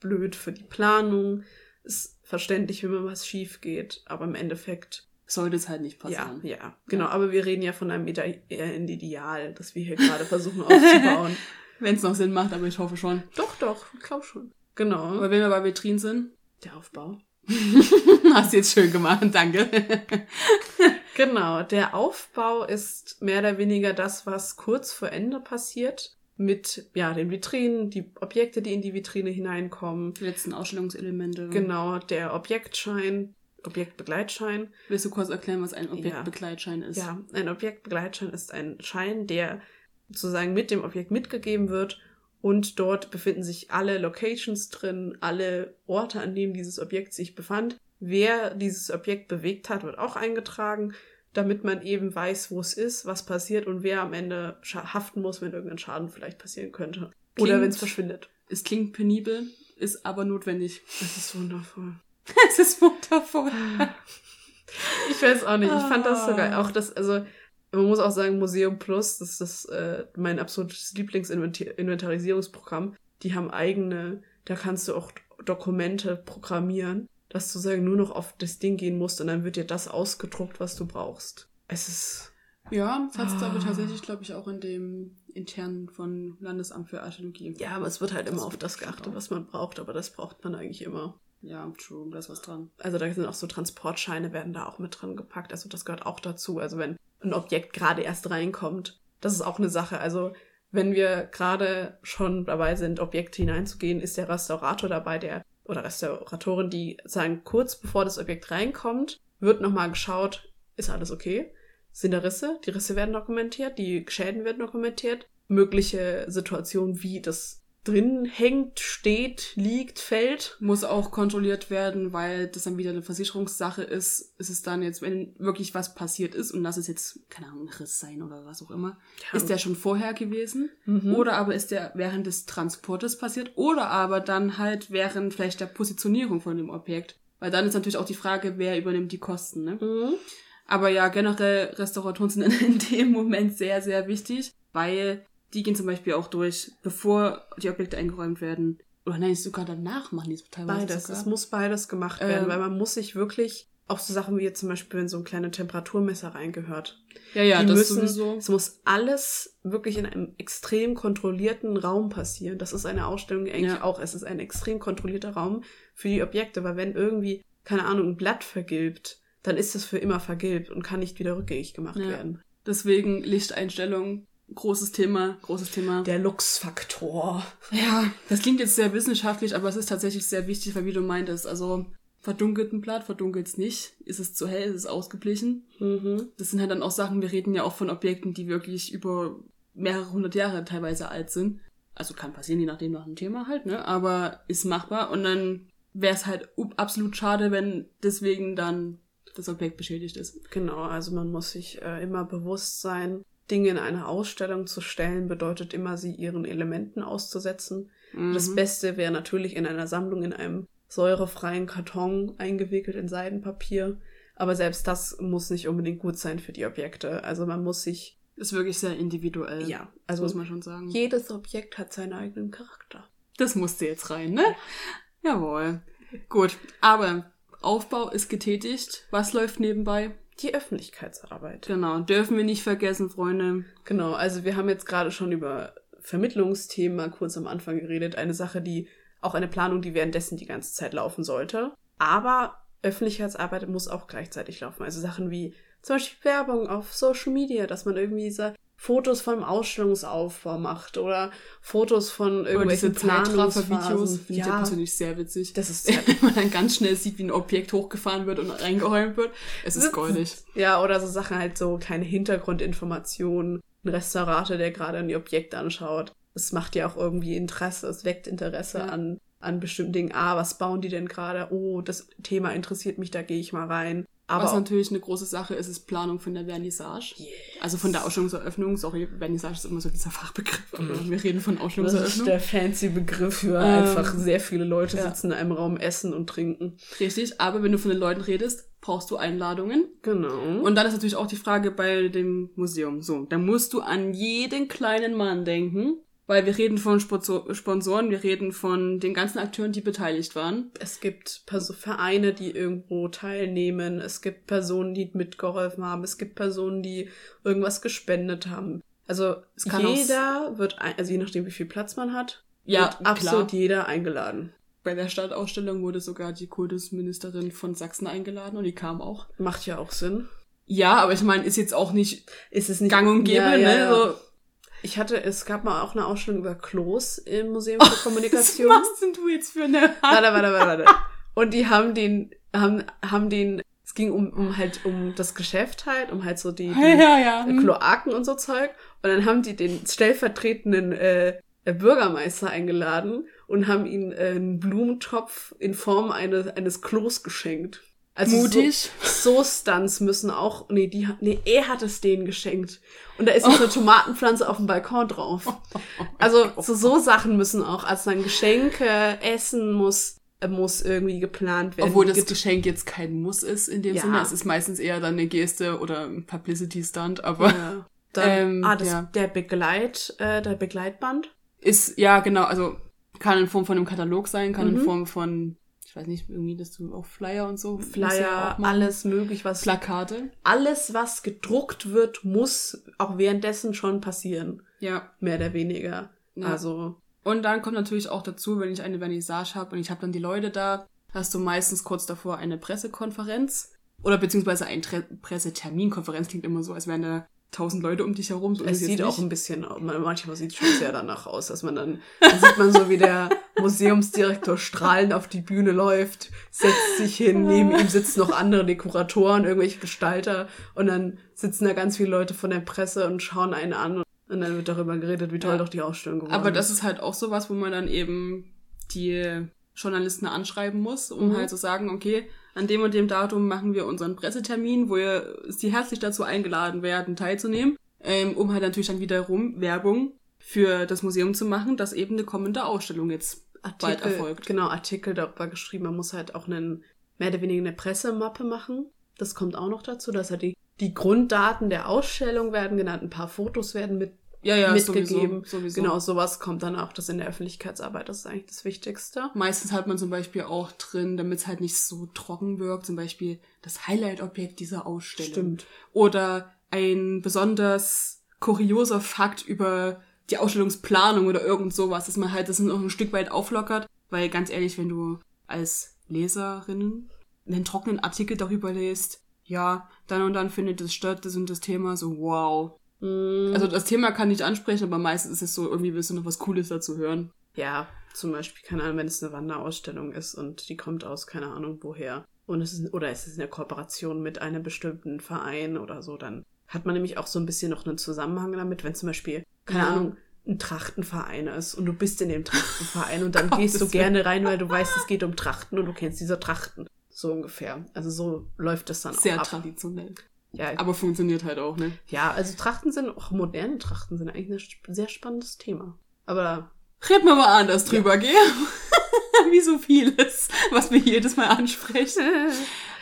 blöd für die Planung. Ist verständlich, wenn mal was schief geht, aber im Endeffekt, Sollte es halt nicht ja, passieren. ja, genau. Aber wir reden ja von einem Ide ein Ideal, das wir hier gerade versuchen aufzubauen. Wenn es noch Sinn macht, aber ich hoffe schon. doch, doch, ich glaube schon. Genau. Aber wenn wir bei Vitrinen sind, Der Aufbau. hast du jetzt schön gemacht, danke. Genau, der Aufbau ist mehr oder weniger das, was kurz vor Ende passiert. Mit ja, den Vitrinen, die Objekte, die in die Vitrine hineinkommen. Die letzten Ausstellungselemente. Genau, der Objektschein, Objektbegleitschein. Willst du kurz erklären, was ein Objektbegleitschein ist? Ja, ein Objektbegleitschein ist ein Schein, der sozusagen mit dem Objekt mitgegeben wird. Und dort befinden sich alle Locations drin, alle Orte, an denen dieses Objekt sich befand. Wer dieses Objekt bewegt hat, wird auch eingetragen, damit man eben weiß, wo es ist, was passiert und wer am Ende haften muss, wenn irgendein Schaden vielleicht passieren könnte. Oder Klingt- wenn es verschwindet. Es klingt penibel, ist aber notwendig. Das ist wundervoll. es ist wundervoll. Ich weiß auch nicht. Ich fand das so Ah. geil. Auch das, also, man muss auch sagen, Museum Plus, das ist das, äh, mein absolutes Lieblingsinventarisierungsprogramm. Die haben eigene, da kannst du auch Dokumente programmieren, dass du sagen, nur noch auf das Ding gehen musst und dann wird dir das ausgedruckt, was du brauchst. Es ist, Ja, das hat es aber tatsächlich, glaube ich, auch in dem internen von Landesamt für Archäologie. Ja, aber es wird halt das immer auf das geachtet, was man braucht, aber das braucht man eigentlich immer. Ja, true, da ist was dran. Also da sind auch so Transportscheine werden da auch mit drin gepackt, also das gehört auch dazu. Also wenn ein Objekt gerade erst reinkommt, das ist auch eine Sache. Also wenn wir gerade schon dabei sind, Objekte hineinzugehen, ist der Restaurator dabei, der oder Restauratorin, die sagen, kurz bevor das Objekt reinkommt, wird nochmal geschaut, ist alles okay? Sind da Risse? Die Risse werden dokumentiert, die Schäden werden dokumentiert, mögliche Situationen wie das drin hängt, steht, liegt, fällt. Muss auch kontrolliert werden, weil das dann wieder eine Versicherungssache ist. Ist es dann jetzt, wenn wirklich was passiert ist und das ist jetzt, keine Ahnung, ein Riss sein oder was auch immer, ja. ist der schon vorher gewesen? Mhm. Oder aber ist der während des Transportes passiert? Oder aber dann halt während vielleicht der Positionierung von dem Objekt. Weil dann ist natürlich auch die Frage, wer übernimmt die Kosten, ne? Mhm. Aber ja, generell Restauratoren sind in dem Moment sehr, sehr wichtig, weil die gehen zum Beispiel auch durch, bevor die Objekte eingeräumt werden. Oder nein, sogar danach machen die es teilweise. Beides. Sogar. Es muss beides gemacht werden, ähm, weil man muss sich wirklich auch so Sachen wie jetzt zum Beispiel, wenn so ein kleiner Temperaturmesser reingehört. Ja, ja, die das müssen, sowieso. Es muss alles wirklich in einem extrem kontrollierten Raum passieren. Das ist eine Ausstellung eigentlich ja. auch. Es ist ein extrem kontrollierter Raum für die Objekte, weil wenn irgendwie, keine Ahnung, ein Blatt vergilbt, dann ist es für immer vergilbt und kann nicht wieder rückgängig gemacht ja. werden. Deswegen Lichteinstellung großes Thema, großes Thema. Der Luxfaktor. Ja, das klingt jetzt sehr wissenschaftlich, aber es ist tatsächlich sehr wichtig, weil wie du meintest, also verdunkelt ein Blatt, verdunkelt es nicht, ist es zu hell, ist es ausgeblichen. Mhm. Das sind halt dann auch Sachen, wir reden ja auch von Objekten, die wirklich über mehrere hundert Jahre teilweise alt sind. Also kann passieren, je nachdem nach dem Thema halt, ne? Aber ist machbar und dann wäre es halt absolut schade, wenn deswegen dann das Objekt beschädigt ist. Genau, also man muss sich äh, immer bewusst sein, Dinge in eine Ausstellung zu stellen, bedeutet immer, sie ihren Elementen auszusetzen. Mhm. Das Beste wäre natürlich in einer Sammlung in einem säurefreien Karton eingewickelt in Seidenpapier. Aber selbst das muss nicht unbedingt gut sein für die Objekte. Also man muss sich. Ist wirklich sehr individuell. Ja, also muss man schon sagen. Jedes Objekt hat seinen eigenen Charakter. Das musste jetzt rein, ne? Jawohl. Gut. Aber Aufbau ist getätigt. Was läuft nebenbei? Die Öffentlichkeitsarbeit. Genau, dürfen wir nicht vergessen, Freunde. Genau, also wir haben jetzt gerade schon über Vermittlungsthemen mal kurz am Anfang geredet. Eine Sache, die auch eine Planung, die währenddessen die ganze Zeit laufen sollte. Aber Öffentlichkeitsarbeit muss auch gleichzeitig laufen. Also Sachen wie zum Beispiel Werbung auf Social Media, dass man irgendwie Fotos vom Ausstellungsaufbau macht oder Fotos von irgendwelchen Planungsphasen. Finde ja. ich ja persönlich sehr witzig. Das ist sehr wenn man dann ganz schnell sieht, wie ein Objekt hochgefahren wird und reingeräumt wird. Es ist goldig. Ja, oder so Sachen halt so kleine Hintergrundinformationen. Ein Restaurator, der gerade ein Objekt anschaut. Es macht ja auch irgendwie Interesse, es weckt Interesse ja. an an bestimmten Dingen. Ah, was bauen die denn gerade? Oh, das Thema interessiert mich, da gehe ich mal rein. Aber Was natürlich eine große Sache ist, ist Planung von der Vernissage. Yes. Also von der Ausstellungseröffnung. Sorry, Vernissage ist immer so dieser Fachbegriff. Mhm. Wir reden von Ausstellungseröffnung. Das ist der fancy Begriff für ähm, einfach sehr viele Leute ja. sitzen in einem Raum, essen und trinken. Richtig, aber wenn du von den Leuten redest, brauchst du Einladungen. Genau. Und dann ist natürlich auch die Frage bei dem Museum. So, da musst du an jeden kleinen Mann denken, weil wir reden von Sponsoren, wir reden von den ganzen Akteuren, die beteiligt waren. Es gibt Vereine, die irgendwo teilnehmen. Es gibt Personen, die mitgeholfen haben. Es gibt Personen, die irgendwas gespendet haben. Also jeder wird, ein, also je nachdem, wie viel Platz man hat, ja, wird absolut klar. jeder eingeladen. Bei der Stadtausstellung wurde sogar die Kultusministerin von Sachsen eingeladen und die kam auch. Macht ja auch Sinn. Ja, aber ich meine, ist jetzt auch nicht, ist es nicht gang und gäbe, ja, ja, ne? So, ich hatte, es gab mal auch eine Ausstellung über Klos im Museum für Kommunikation. Was machst denn du jetzt für eine? Warte, warte, warte, warte. Und die haben den, haben, haben den, es ging um, um halt um das Geschäft halt, um halt so die, die ja, ja. Hm. Kloaken und so Zeug. Und dann haben die den stellvertretenden äh, Bürgermeister eingeladen und haben ihm äh, einen Blumentopf in Form eines, eines Klos geschenkt. Also Mutig. So, so Stunts müssen auch, nee, die, nee, er hat es denen geschenkt. Und da ist jetzt oh. eine Tomatenpflanze auf dem Balkon drauf. Also so, so Sachen müssen auch, also dann Geschenke, Essen muss, äh, muss irgendwie geplant werden. Obwohl das Geschenk jetzt kein Muss ist in dem ja. Sinne. Es ist meistens eher dann eine Geste oder ein Publicity-Stunt, aber. Ja. Dann, ähm, ah, das, ja. der Begleit, äh, der Begleitband? Ist, ja, genau, also kann in Form von einem Katalog sein, kann mhm. in Form von ich weiß nicht, irgendwie, dass du auch Flyer und so. Flyer, ja alles möglich, was. Plakate. Alles, was gedruckt wird, muss auch währenddessen schon passieren. Ja. Mehr oder weniger. Ja. Also. Und dann kommt natürlich auch dazu, wenn ich eine Vernissage habe und ich habe dann die Leute da, hast du meistens kurz davor eine Pressekonferenz oder beziehungsweise ein Tre Presseterminkonferenz klingt immer so, als wären da tausend Leute um dich herum. So Es sieht auch ein bisschen, manchmal sieht es schon sehr danach aus, dass man dann, dann sieht man so, wie der Museumsdirektor strahlend auf die Bühne läuft, setzt sich hin, neben ihm sitzen noch andere Dekoratoren, irgendwelche Gestalter und dann sitzen da ganz viele Leute von der Presse und schauen einen an und dann wird darüber geredet, wie toll Ja. doch die Ausstellung geworden Aber das ist. ist halt auch sowas, wo man dann eben die Journalisten anschreiben muss, um Mhm. halt zu sagen, okay, an dem und dem Datum machen wir unseren Pressetermin, wo ihr Sie herzlich dazu eingeladen werden, teilzunehmen, ähm, um halt natürlich dann wiederum Werbung für das Museum zu machen, dass eben eine kommende Ausstellung jetzt bald erfolgt. Genau, Artikel darüber geschrieben. Man muss halt auch einen, mehr oder weniger eine Pressemappe machen. Das kommt auch noch dazu, dass halt die, die Grunddaten der Ausstellung werden genannt, ein paar Fotos werden mit Ja, ja, mitgegeben. Sowieso, sowieso. Genau, sowas kommt dann auch, das in der Öffentlichkeitsarbeit, das ist eigentlich das Wichtigste. Meistens hat man zum Beispiel auch drin, damit es halt nicht so trocken wirkt, zum Beispiel das Highlight-Objekt dieser Ausstellung. Stimmt. Oder ein besonders kurioser Fakt über die Ausstellungsplanung oder irgend sowas, dass man halt das noch ein Stück weit auflockert. Weil ganz ehrlich, wenn du als Leserinnen einen trockenen Artikel darüber liest, ja, dann und dann findet es statt, das und das Thema, so wow. Mm, Also das Thema kann ich ansprechen, aber meistens ist es so, irgendwie willst du noch was Cooles dazu hören. ja, zum Beispiel, keine Ahnung, wenn es eine Wanderausstellung ist und die kommt aus, keine Ahnung, woher. Und es ist, oder es ist eine Kooperation mit einem bestimmten Verein oder so, dann hat man nämlich auch so ein bisschen noch einen Zusammenhang damit, wenn zum Beispiel, keine Ja. Ahnung, ein Trachtenverein ist und du bist in dem Trachtenverein und dann gehst du gerne rein, weil du weißt, es geht um Trachten und du kennst diese Trachten. So ungefähr. Also so läuft das dann auch Sehr traditionell. Ja, Aber funktioniert halt auch, ne? ja, also Trachten sind, auch moderne Trachten sind eigentlich ein sehr spannendes Thema. Aber Reden wir mal anders drüber, gell? Wie so vieles, was wir jedes Mal ansprechen.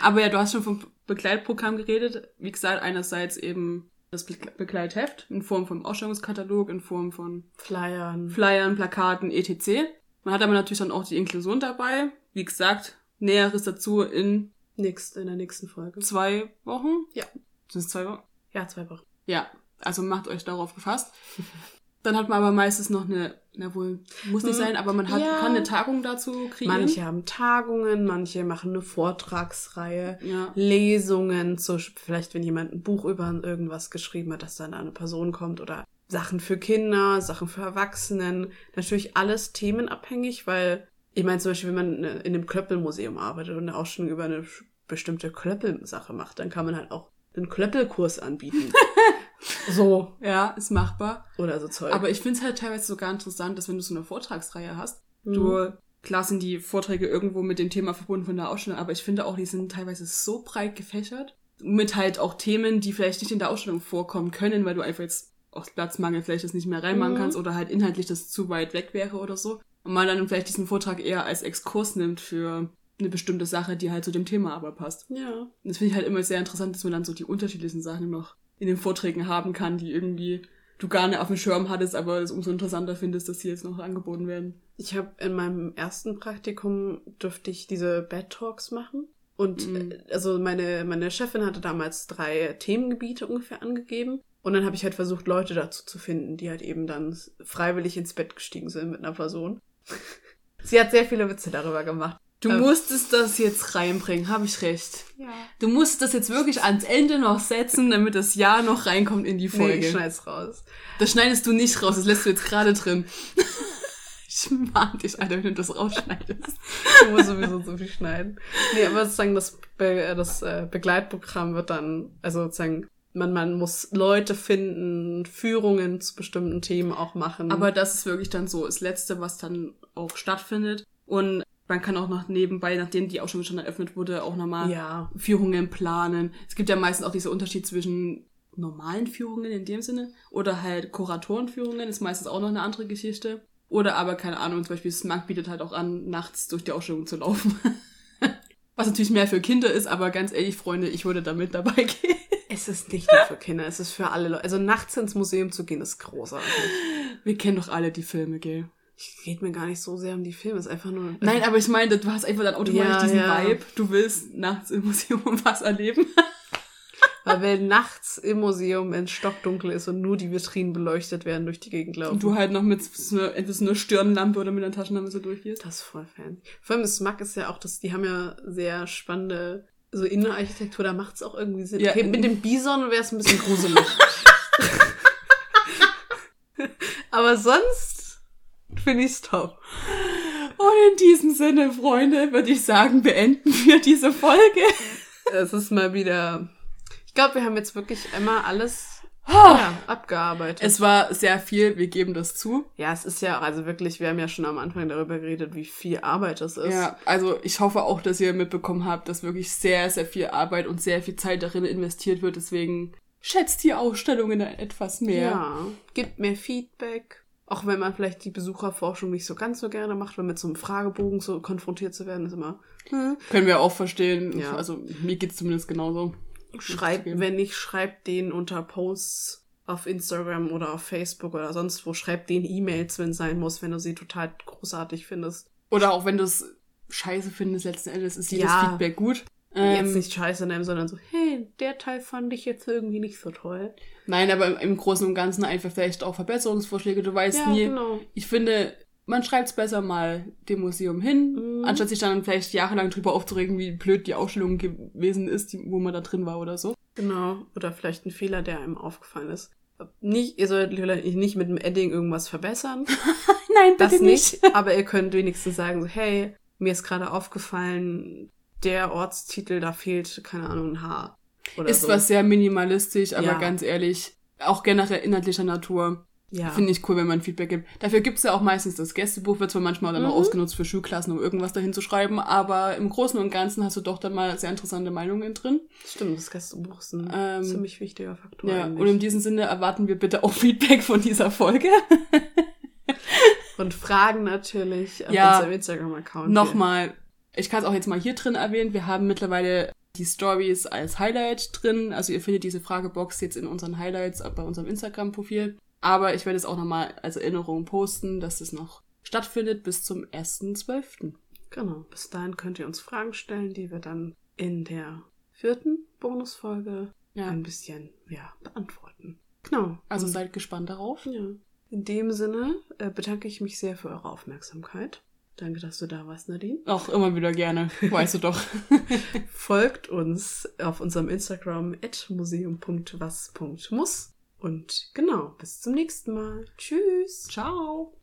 Aber ja, du hast schon vom Begleitprogramm geredet. Wie gesagt, einerseits eben das Be Begleitheft in Form von Ausstellungskatalog, in Form von Flyern. Flyern, Plakaten, etc. Man hat aber natürlich dann auch die Inklusion dabei. Wie gesagt, Näheres dazu in Nächst, in der nächsten Folge. zwei Wochen. Ja. Sind es zwei Wochen? Ja, zwei Wochen. Ja, also macht euch darauf gefasst. Dann hat man aber meistens noch eine, na wohl, muss nicht Hm, sein, aber man hat, ja. kann eine Tagung dazu kriegen. Manche haben Tagungen, manche machen eine Vortragsreihe, Ja. Lesungen, so vielleicht wenn jemand ein Buch über irgendwas geschrieben hat, dass dann eine Person kommt oder Sachen für Kinder, Sachen für Erwachsenen. Natürlich alles themenabhängig, weil ich meine zum Beispiel, wenn man ne- in einem Klöppelmuseum arbeitet und eine Ausstellung über eine bestimmte Klöppelsache macht, dann kann man halt auch einen Klöppelkurs anbieten. so. Ja, ist machbar. Oder so Zeug. Aber ich finde es halt teilweise sogar interessant, dass wenn du so eine Vortragsreihe hast, Mhm. du, klar sind die Vorträge irgendwo mit dem Thema verbunden von der Ausstellung, aber ich finde auch, die sind teilweise so breit gefächert, mit halt auch Themen, die vielleicht nicht in der Ausstellung vorkommen können, weil du einfach jetzt aus Platzmangel vielleicht das nicht mehr reinmachen Mhm. kannst oder halt inhaltlich das zu weit weg wäre oder so. Und man dann vielleicht diesen Vortrag eher als Exkurs nimmt für eine bestimmte Sache, die halt zu dem Thema aber passt. ja. Und das finde ich halt immer sehr interessant, dass man dann so die unterschiedlichen Sachen noch in den Vorträgen haben kann, die irgendwie du gar nicht auf dem Schirm hattest, aber es umso interessanter findest, dass die jetzt noch angeboten werden. Ich habe in meinem ersten Praktikum durfte ich diese Bad Talks machen. Und Mhm. äh, also meine, meine Chefin hatte damals drei Themengebiete ungefähr angegeben. Und dann habe ich halt versucht, Leute dazu zu finden, die halt eben dann freiwillig ins Bett gestiegen sind mit einer Person. Sie hat sehr viele Witze darüber gemacht. Du Ähm. musstest das jetzt reinbringen, habe ich recht. Ja. Du musst das jetzt wirklich ans Ende noch setzen, damit das Ja noch reinkommt in die Nee, Folge. ich schneid's raus. das schneidest du nicht raus, das lässt du jetzt gerade drin. ich mahn dich, Alter, wenn du das rausschneidest. Ich muss sowieso so viel schneiden. Nee, aber sozusagen das, Be das äh, Begleitprogramm wird dann, also sozusagen, man, man muss Leute finden, Führungen zu bestimmten Themen auch machen. Aber das ist wirklich dann so das Letzte, was dann auch stattfindet. Und man kann auch noch nebenbei, nachdem die Ausstellung schon eröffnet wurde, auch nochmal ja, Führungen planen. Es gibt ja meistens auch dieser Unterschied zwischen normalen Führungen in dem Sinne oder halt Kuratorenführungen, ist meistens auch noch eine andere Geschichte. Oder aber, keine Ahnung, zum Beispiel Smug bietet halt auch an, nachts durch die Ausstellung zu laufen. Was natürlich mehr für Kinder ist, aber ganz ehrlich, Freunde, ich würde da mit dabei gehen. es ist nicht nur für Kinder, es ist für alle Leute. Also nachts ins Museum zu gehen, ist großartig. Wir kennen doch alle die Filme, gell? Ich geht mir gar nicht so sehr um die Filme, es ist einfach nur. Nein, aber ich meine, du hast einfach dann automatisch Ja, diesen ja. Vibe. Du willst nachts im Museum was erleben. Weil wenn nachts im Museum, es stockdunkel ist und nur die Vitrinen beleuchtet werden, durch die Gegend laufen. Und du halt noch mit so einer, entweder so einer Stirnlampe oder mit einer Taschenlampe so durchgehst. Das ist voll fan. Vor allem das Mag ist ja auch, dass die haben ja sehr spannende so Innenarchitektur, da macht es auch irgendwie Sinn. Ja, okay, mit dem Bison wäre es ein bisschen gruselig. Aber sonst finde ich es top. Und in diesem Sinne, Freunde, würde ich sagen, beenden wir diese Folge. Es ist mal wieder. Ich glaube, wir haben jetzt wirklich einmal alles ja, abgearbeitet. Es war sehr viel, wir geben das zu. ja, es ist ja, also wirklich, wir haben ja schon am Anfang darüber geredet, wie viel Arbeit es ist. Ja, also ich hoffe auch, dass ihr mitbekommen habt, dass wirklich sehr, sehr viel Arbeit und sehr viel Zeit darin investiert wird. Deswegen schätzt die Ausstellungen etwas mehr. Ja, gibt mehr Feedback. Auch wenn man vielleicht die Besucherforschung nicht so ganz so gerne macht, weil mit so einem Fragebogen so konfrontiert zu werden, ist immer. Hm. Können wir auch verstehen. Ja. Also mir geht's zumindest genauso. Schreibt, wenn nicht, schreibt den unter Posts auf Instagram oder auf Facebook oder sonst wo. Schreibt den E-Mails, wenn es sein muss, wenn du sie total großartig findest. Oder auch wenn du es scheiße findest, letzten Endes ist jedes Ja. Feedback gut. Jetzt Ähm, nicht scheiße nehmen, sondern so, hey, der Teil fand ich jetzt irgendwie nicht so toll. Nein, aber im, im Großen und Ganzen einfach vielleicht auch Verbesserungsvorschläge. Du weißt ja, nie. genau. Ich finde, man schreibt es besser mal dem Museum hin, Mhm. anstatt sich dann vielleicht jahrelang drüber aufzuregen, wie blöd die Ausstellung gewesen ist, die, wo man da drin war oder so. Genau. Oder vielleicht ein Fehler, der einem aufgefallen ist. Nicht, ihr sollt vielleicht nicht mit dem Edding irgendwas verbessern. Nein, Das nicht. Aber ihr könnt wenigstens sagen, so, hey, mir ist gerade aufgefallen, der Ortstitel, da fehlt, keine Ahnung, ein Haar. Oder Ist so. was sehr minimalistisch, aber Ja. ganz ehrlich, auch generell inhaltlicher Natur. ja. Finde ich cool, wenn man Feedback gibt. Dafür gibt's ja auch meistens das Gästebuch, wird zwar manchmal dann auch Mhm. ausgenutzt für Schulklassen, um irgendwas dahin zu schreiben, aber im Großen und Ganzen hast du doch dann mal sehr interessante Meinungen drin. Stimmt, das Gästebuch ist ein Ähm, ziemlich wichtiger Faktor. Ja, eigentlich. und in diesem Sinne erwarten wir bitte auch Feedback von dieser Folge. Und Fragen natürlich auf Ja. unserem Instagram-Account. Nochmal, ich kann es auch jetzt mal hier drin erwähnen, wir haben mittlerweile die Stories als Highlight drin. Also ihr findet diese Fragebox jetzt in unseren Highlights bei unserem Instagram-Profil. Aber ich werde es auch nochmal als Erinnerung posten, dass es noch stattfindet bis zum 1.12. Genau. Bis dahin könnt ihr uns Fragen stellen, die wir dann in der vierten Bonusfolge Ja, ein bisschen, ja, beantworten. Genau. also Und- seid gespannt darauf. Ja. In dem Sinne äh, bedanke ich mich sehr für eure Aufmerksamkeit. Danke, dass du da warst, Nadine. Auch immer wieder gerne, weißt du doch. Folgt uns auf unserem Instagram museum.was.muss. Und genau, bis zum nächsten Mal. Tschüss. Ciao.